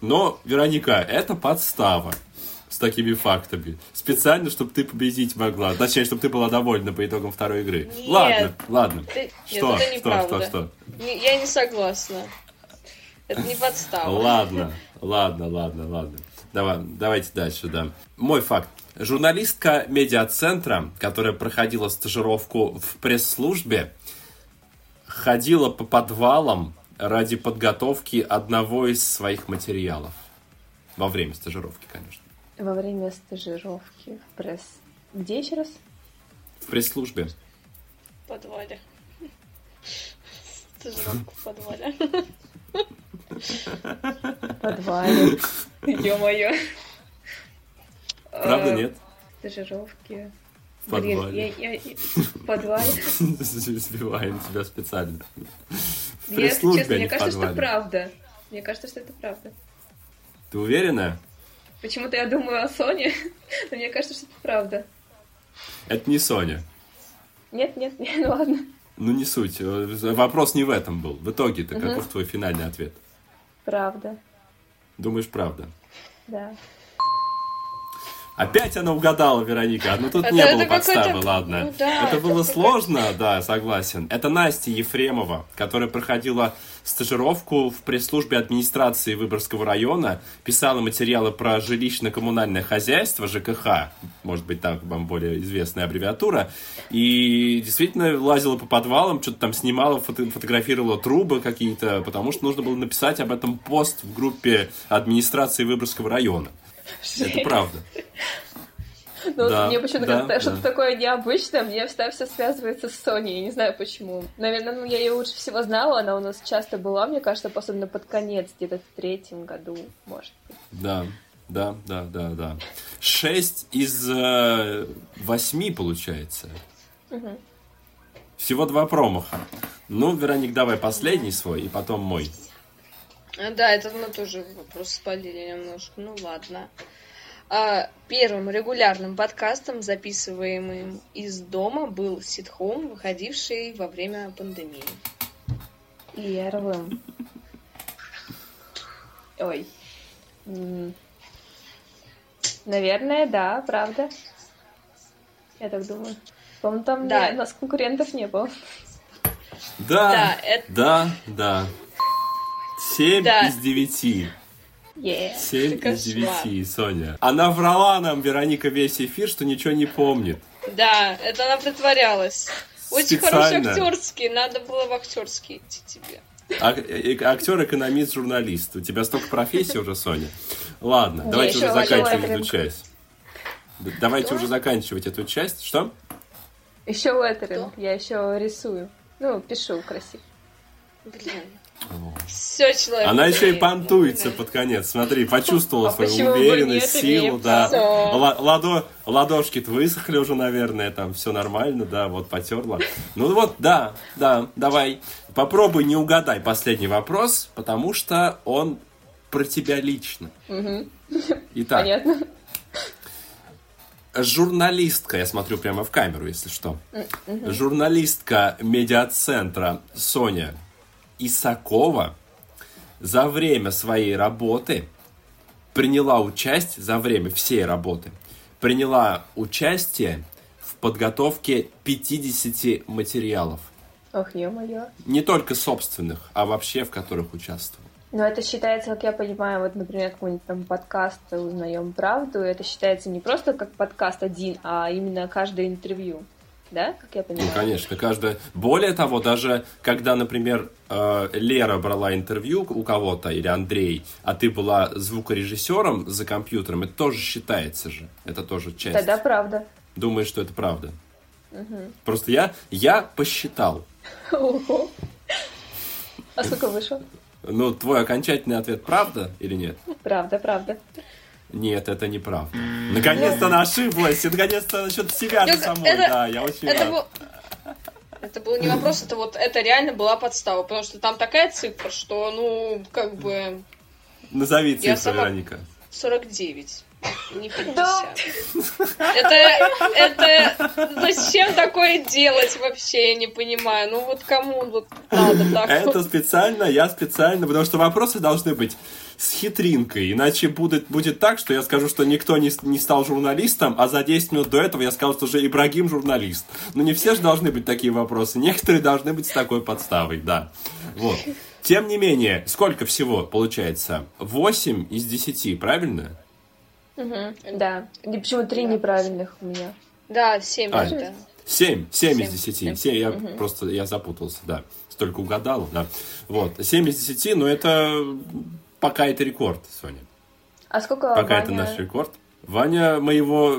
Но, Вероника, это подстава с такими фактами. Специально, чтобы ты победить могла. Точнее, чтобы ты была довольна по итогам второй игры. Нет. Ладно, ладно. Ты- Что, Нет, это что, неправда. что, что? Не- Я не согласна. Это не подстава. Ладно, ладно, ладно, ладно. Давай, давайте дальше, да. Мой факт. Журналистка медиацентра, которая проходила стажировку в пресс-службе, ходила по подвалам ради подготовки одного из своих материалов. Во время стажировки, конечно. Во время стажировки в пресс... Где еще раз? В пресс-службе. В подвале. Стажировка в подвале. В подвале. Ё-моё. Правда, Э, нет? Стажировки. В подвале. Блин, я, я, я- в подвале. Сбиваем тебя специально. В Если честно, а мне кажется, что правда. Мне кажется, что это правда. Ты уверена? Почему-то я думаю о Соне, но мне кажется, что это правда. Это не Соня. Нет, нет, нет, ну ладно. Ну, не суть. Вопрос не в этом был. В итоге-то каков твой финальный ответ? Правда, Думаешь, правда? да. Опять она угадала, Вероника. Ну тут Это- не это было подставы, ладно. ну да, это это было сложно, да, согласен. Это Настя Ефремова, которая проходила стажировку в пресс-службе администрации Выборгского района, писала материалы про жилищно-коммунальное хозяйство, ЖКХ, может быть, так вам более известная аббревиатура, и действительно лазила по подвалам, что-то там снимала, фото- фотографировала трубы какие-то, потому что нужно было написать об этом пост в группе администрации Выборгского района. Это правда. Ну, Да, мне почему-то да, как-то да. что-то такое необычное, мне всегда все связывается с Соней, я не знаю почему. Наверное, ну, я ее лучше всего знала, она у нас часто была, мне кажется, особенно под конец, где-то в третьем году, может быть. Да, да, да, да, да. Шесть из э, восьми, получается. Всего два промаха. Ну, Вероник, давай последний свой, и потом мой. А, Да, это мы тоже вопрос спалили немножко. Ну ладно. Первым регулярным подкастом, записываемым из дома, был ситхом, выходивший во время пандемии. Первым. Ой. Наверное, да, правда. Я так думаю. По-моему, там Да. не- у нас конкурентов не было. Да, Да, это- да, да. Семь Да. из девяти. Yeah. Семь из Кошмар. девяти, Соня. Она врала нам, Вероника, весь эфир, что ничего не помнит. Да, это она притворялась. Очень хороший актерский, надо было в актерский идти тебе. А- э- актер, экономист, журналист. У тебя столько профессий уже, Соня. Ладно, Не, давайте уже заканчивать эту часть. Давайте уже заканчивать эту часть. Что? Еще леттеринг, я еще рисую. Ну, пишу красиво. Блин. Все человек. Она еще и понтуется под конец. Смотри, почувствовала А свою уверенность, нет, силу, да. ладо- ладошки-то высохли уже, наверное, там все нормально, да, вот потерла. Ну вот, да, да, давай. Попробуй не угадай последний вопрос, потому что он про тебя лично. Итак, Понятно. журналистка, я смотрю прямо в камеру, если что. Журналистка медиацентра Соня Исакова за время своей работы приняла участие, за время всей работы, приняла участие в подготовке 50 материалов. Ох, ё-моё. Не только собственных, а вообще в которых участвовала. Но это считается, как я понимаю, вот, например, какой-нибудь там подкаст «Узнаем правду», это считается не просто как подкаст один, а именно каждое интервью. Да, как я Ну, понимаю? конечно, каждая... Более того, даже когда, например, э, Лера брала интервью у кого-то, или Андрей, а ты была звукорежиссером за компьютером, это тоже считается же. Это тоже часть. Тогда правда. Думаю, что это правда. Просто я, я посчитал. Ого. А сколько вышел? Ну, твой окончательный ответ правда или нет? Правда, правда. Нет, это неправда. Наконец-то она ошиблась, и наконец-то насчет себя же Ну, самой. это- Да, я очень Это рад. был... Это был не вопрос, это вот это реально была подстава, потому что там такая цифра, что, ну, как бы Назови цифру, сама- Вероника. 49, не 50. Это, это, зачем такое делать вообще, я не понимаю. Ну вот кому вот надо так Это специально, я специально, потому что вопросы должны быть с хитринкой, иначе будет, будет так, что я скажу, что никто не, не стал журналистом, а за 10 минут до этого я сказал, что уже Ибрагим журналист. Но не все же должны быть такие вопросы, некоторые должны быть с такой подставой, да. Вот. Тем не менее, сколько всего получается? 8 из 10, правильно? Да. И почему три неправильных у меня? Да, 7 А, это. 7, 7 из Семь. 10. 7, я просто я запутался, да. Столько угадал, да. Вот. 7 из 10, но это пока это рекорд, Соня. А сколько Пока Ваня... это наш рекорд. Ваня, мы его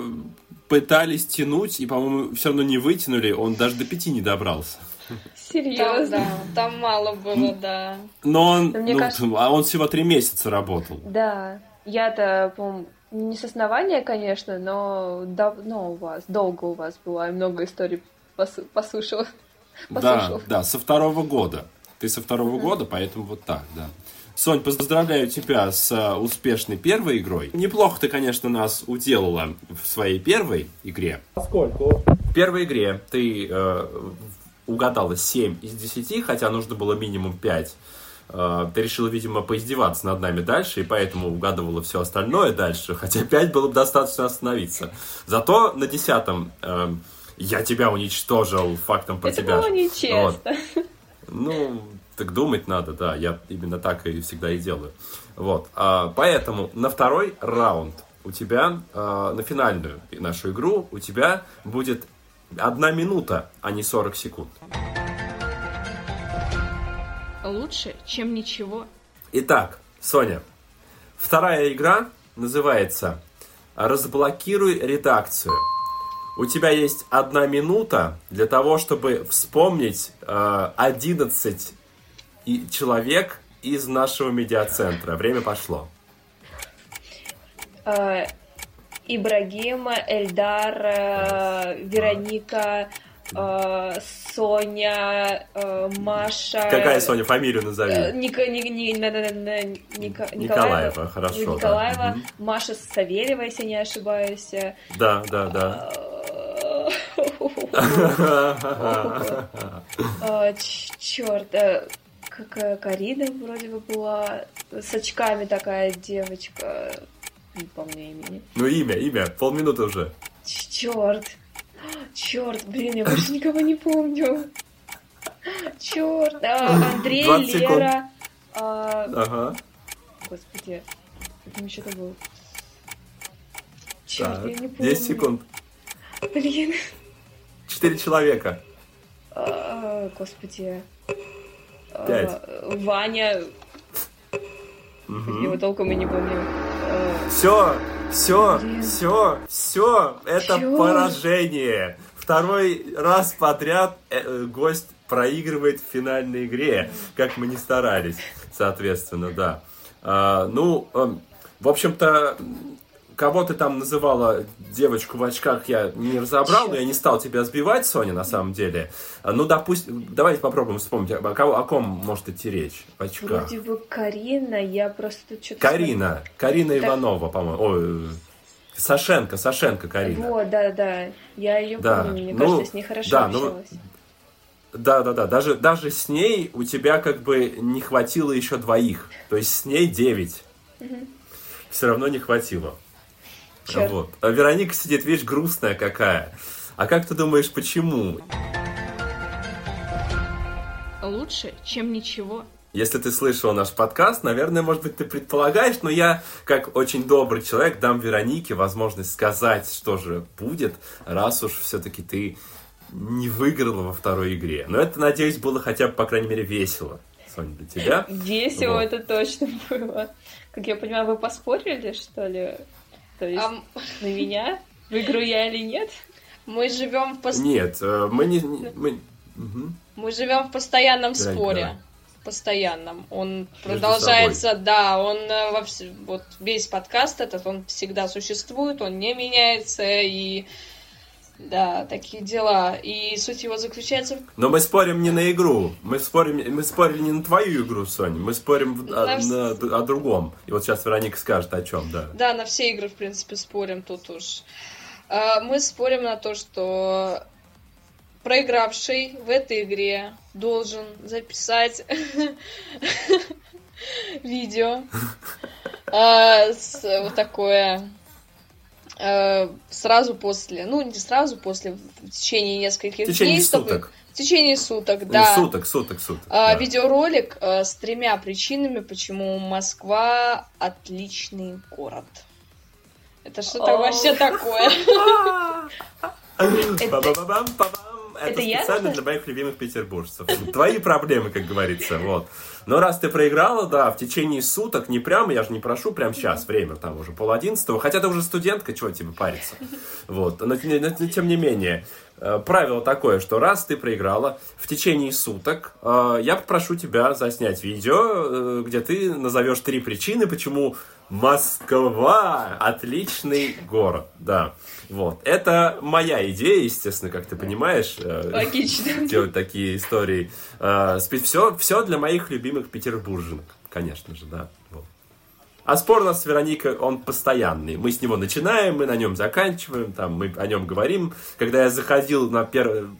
пытались тянуть, и, по-моему, все равно не вытянули, он даже до 5 не добрался. Там, Серьезно? да, там мало было, да. Но он, ну, кажется- а он всего 3 месяца работал. Да. Я-то, по-моему, Не с основания, конечно, но давно у вас, долго у вас было, и много историй посу- послушала. Да, да, со второго года. Ты со второго года, поэтому вот так, да. Сонь, поздравляю тебя с а, успешной первой игрой. Неплохо ты, конечно, нас уделала в своей первой игре. Поскольку в первой игре ты э, угадала 7 из 10, хотя нужно было минимум 5. Э, ты решила, видимо, поиздеваться над нами дальше, и поэтому угадывала все остальное дальше, хотя 5 было бы достаточно остановиться. Зато на десятом э, я тебя уничтожил фактом про Это тебя. было нечестно. Ну, так думать надо, да, я именно так и всегда и делаю. Вот, а, поэтому на второй раунд у тебя, а, на финальную нашу игру, у тебя будет одна минута, а не 40 секунд. Лучше, чем ничего. Итак, Соня, вторая игра называется «Разблокируй редакцию». У тебя есть одна минута для того, чтобы вспомнить э, 11 и- человек из нашего медиацентра. Время пошло. Э, Ибрагим, Эльдар, э, Вероника, э, Соня, Маша. Какая, Соня, фамилию назови? Николаева, хорошо, да. Николаева, Мгм. Маша Савельева, если не ошибаюсь. Да, да, да. Черт, как Карина вроде бы была с очками такая девочка. Не помню имени. Ну, имя, имя, полминуты уже. Черт. Черт, блин, я больше никого не помню. Черт. Андрей, 20 секунд. Лера. а, Ага. Господи, там еще-то был? Черт, Так, я не помню. 10 секунд. Блин. Четыре человека. А, Господи. Пять. Ваня. Его толком и не помню. Все, все, все, все, это поражение. Второй раз подряд э, э, гость проигрывает в финальной игре, как мы не старались, соответственно, да. А, ну, эм, в общем-то, кого ты там называла девочку в очках, я не разобрал, но я не стал тебя сбивать, Соня, на самом деле. А, Ну, допустим, давайте попробуем вспомнить, о, кого- о ком может идти речь в очках. Вроде бы Карина, я просто что-то... Карина. Карина Так. Иванова, по-моему. Ой, Сашенко, Сашенко Карина. Вот, да, да. Я ее Да, помню, мне ну, кажется, с ней хорошо да, ну, общалась. Да, да, да. Даже, даже с ней у тебя как бы не хватило еще двоих. То есть с ней девять. Все равно не хватило. Чёрт. Вот. А Вероника сидит, видишь, грустная какая. А как ты думаешь, почему? Лучше, чем ничего. Если ты слышал наш подкаст, наверное, может быть, ты предполагаешь, но я, как очень добрый человек, дам Веронике возможность сказать, что же будет, раз уж все-таки ты не выиграла во второй игре. Но это, надеюсь, было хотя бы, по крайней мере, весело, Соня, для тебя. Весело Вот. это точно было. Как я понимаю, вы поспорили, что ли? То есть Ам, на меня? Выиграю я или нет? мы живем в пос- Нет, э, мы не... мы- Мгм. мы живем в постоянном Давай, споре. давай. Постоянном. Он Между продолжается, да, он э, во вс- вот весь подкаст этот, он всегда существует, он не меняется, и да, такие дела. И суть его заключается в Но мы спорим не на игру. Мы спорим, мы спорили не на твою игру, Соня. Мы спорим в- о, На вс- на- о другом. И вот сейчас Вероника скажет о чем, да. Да, на все игры, в принципе, спорим тут уж. А, Мы спорим на то, что проигравший в этой игре должен записать видео а, с- вот такое а, сразу после, ну не сразу после, в течение нескольких В течение дней, чтобы- суток. в течение суток, да. Суток, суток, суток. А, да. Видеоролик а, с тремя причинами, почему Москва отличный город. Это что-то вообще такое. Это, это я специально должна- для моих любимых петербуржцев. Твои проблемы, как говорится, вот. Но раз ты проиграла, да, в течение суток, не прямо, я же не прошу прямо сейчас, время там уже пол одиннадцатого, хотя ты уже студентка, чего тебе париться. Вот, но, но- но тем не менее, правило такое, что раз ты проиграла в течение суток, э, я попрошу тебя заснять видео, э, где ты назовешь три причины, почему Москва отличный город. Да, вот. Это моя идея, естественно, как ты понимаешь. Логично. Делать такие истории. Все, все для моих любимых петербурженок, конечно же, да. А спор у нас с Вероникой, он постоянный. Мы с него начинаем, мы на нем заканчиваем, там, мы о нем говорим. Когда я заходил на пер...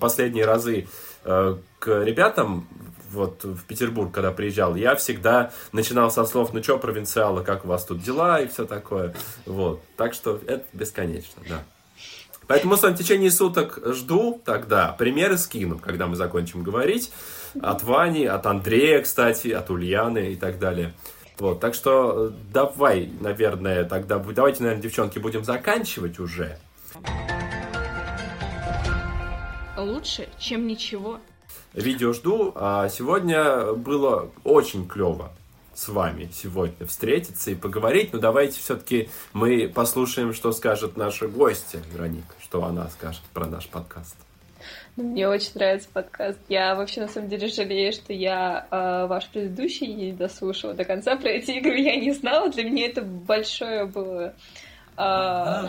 последние разы э, к ребятам, вот в Петербург, когда приезжал, я всегда начинал со слов, ну что, провинциалы, как у вас тут дела и все такое. Вот. Так что это бесконечно, да. Поэтому, в в течение суток жду тогда. Примеры скину, когда мы закончим говорить. От Вани, от Андрея, кстати, от Ульяны и так далее. Вот, так что давай, наверное, тогда давайте, наверное, девчонки, будем заканчивать уже. Лучше, чем ничего. Видео жду, а сегодня было очень клево с вами сегодня встретиться и поговорить. Но давайте все-таки мы послушаем, что скажет наша гостья Вероника, что она скажет про наш подкаст. Мне очень нравится подкаст. Я вообще на самом деле жалею, что я э, ваш предыдущий не дослушала до конца про эти игры. Я не знала. Для меня это большое было. А,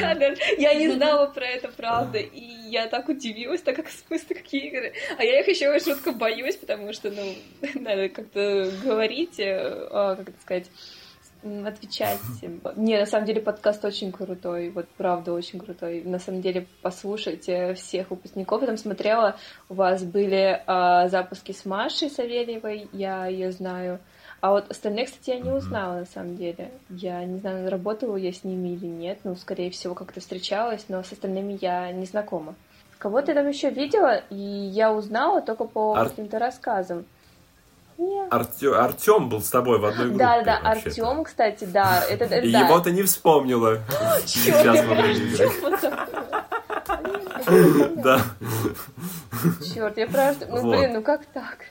да, да, я не знала про это, правда, и я так удивилась, так как в смысле какие игры, а я их еще жутко боюсь, потому что, ну, надо как-то говорить, э, а, как это сказать, отвечать. Не, на самом деле подкаст очень крутой, вот правда очень крутой. На самом деле послушайте всех выпускников. Я там смотрела, у вас были а, запуски с Машей Савельевой, я ее знаю. А вот остальных, кстати, я не узнала на самом деле. Я не знаю, работала я с ними или нет. Ну, скорее всего, как-то встречалась, но с остальными я не знакома. Кого-то я там еще видела, и я узнала только по Ар... каким-то рассказам. Артем, Артем был с тобой в одной группе. Да, да, Артем, кстати, да. Это, это, да. его ты не вспомнила. Сейчас Да. Черт, я про Артема. Ну, блин, ну как так?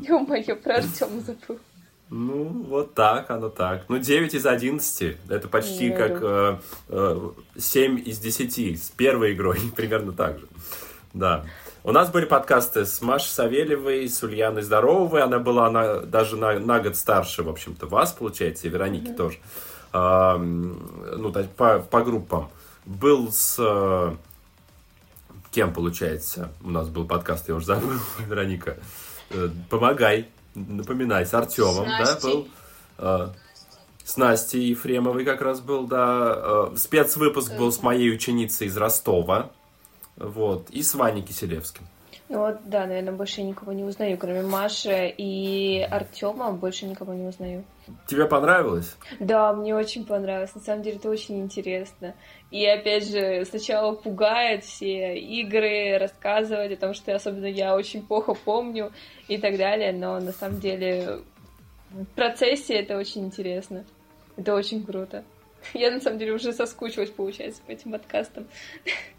Ё-моё, про Артема забыл. Ну, вот так, оно так. Ну, 9 из 11. Это почти как э, э, 7 из 10 с первой игрой. Примерно так же. Да. У нас были подкасты с Машей Савельевой, с Ульяной Здоровой. Она была на, даже на, на год старше, в общем-то, вас, получается, и Вероники mm-hmm. тоже. А, ну, по, по группам. Был с... Э, кем, получается? У нас был подкаст, я уже забыл, Вероника. Э, помогай, напоминай, с Артемом, да, был? А, с Настей Ефремовой как раз был, да. Спецвыпуск был с моей ученицей из Ростова. Вот. И с Ваней Киселевским. Ну вот, да, наверное, больше никого не узнаю, кроме Маши и Артема, больше никого не узнаю. Тебе понравилось? Да, мне очень понравилось. На самом деле это очень интересно. И опять же, сначала пугает все игры, рассказывать о том, что особенно я очень плохо помню и так далее, но на самом деле в процессе это очень интересно. Это очень круто. Я на самом деле уже соскучилась, получается, по этим подкастам.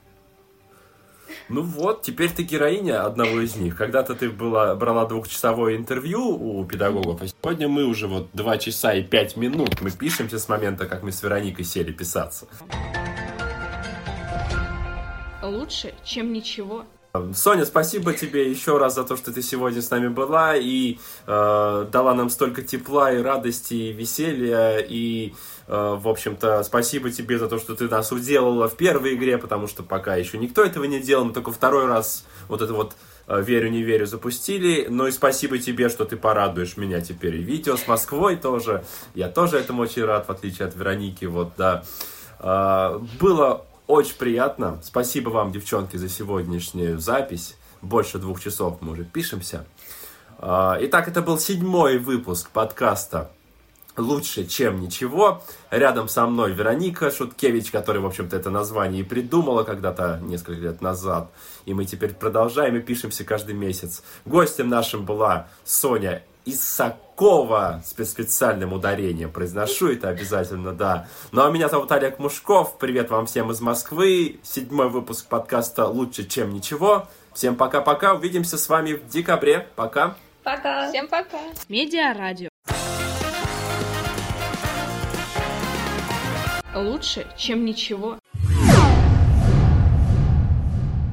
Ну вот, теперь ты героиня одного из них. Когда-то ты была, брала двухчасовое интервью у педагогов, а сегодня мы уже вот два часа и пять минут мы пишемся с момента, как мы с Вероникой сели писаться. Лучше, чем ничего. Соня, спасибо тебе еще раз за то, что ты сегодня с нами была и э, дала нам столько тепла и радости, и веселья, и в общем-то, спасибо тебе за то, что ты нас уделала в первой игре, потому что пока еще никто этого не делал, мы только второй раз вот это вот э, верю, не верю запустили. Ну и спасибо тебе, что ты порадуешь меня теперь. И видео с Москвой тоже. Я тоже этому очень рад, в отличие от Вероники. Вот, да. Э, было очень приятно. Спасибо вам, девчонки, за сегодняшнюю запись. Больше двух часов мы уже пишемся. Итак, это был седьмой выпуск подкаста лучше, чем ничего. Рядом со мной Вероника Шуткевич, которая, в общем-то, это название и придумала когда-то несколько лет назад. И мы теперь продолжаем и пишемся каждый месяц. Гостем нашим была Соня Исакова с специальным ударением. Произношу это обязательно, да. Ну а меня зовут Олег Мушков. Привет вам всем из Москвы. Седьмой выпуск подкаста «Лучше, чем ничего». Всем пока-пока. Увидимся с вами в декабре. Пока. Пока. Всем пока. Медиарадио. лучше, чем ничего.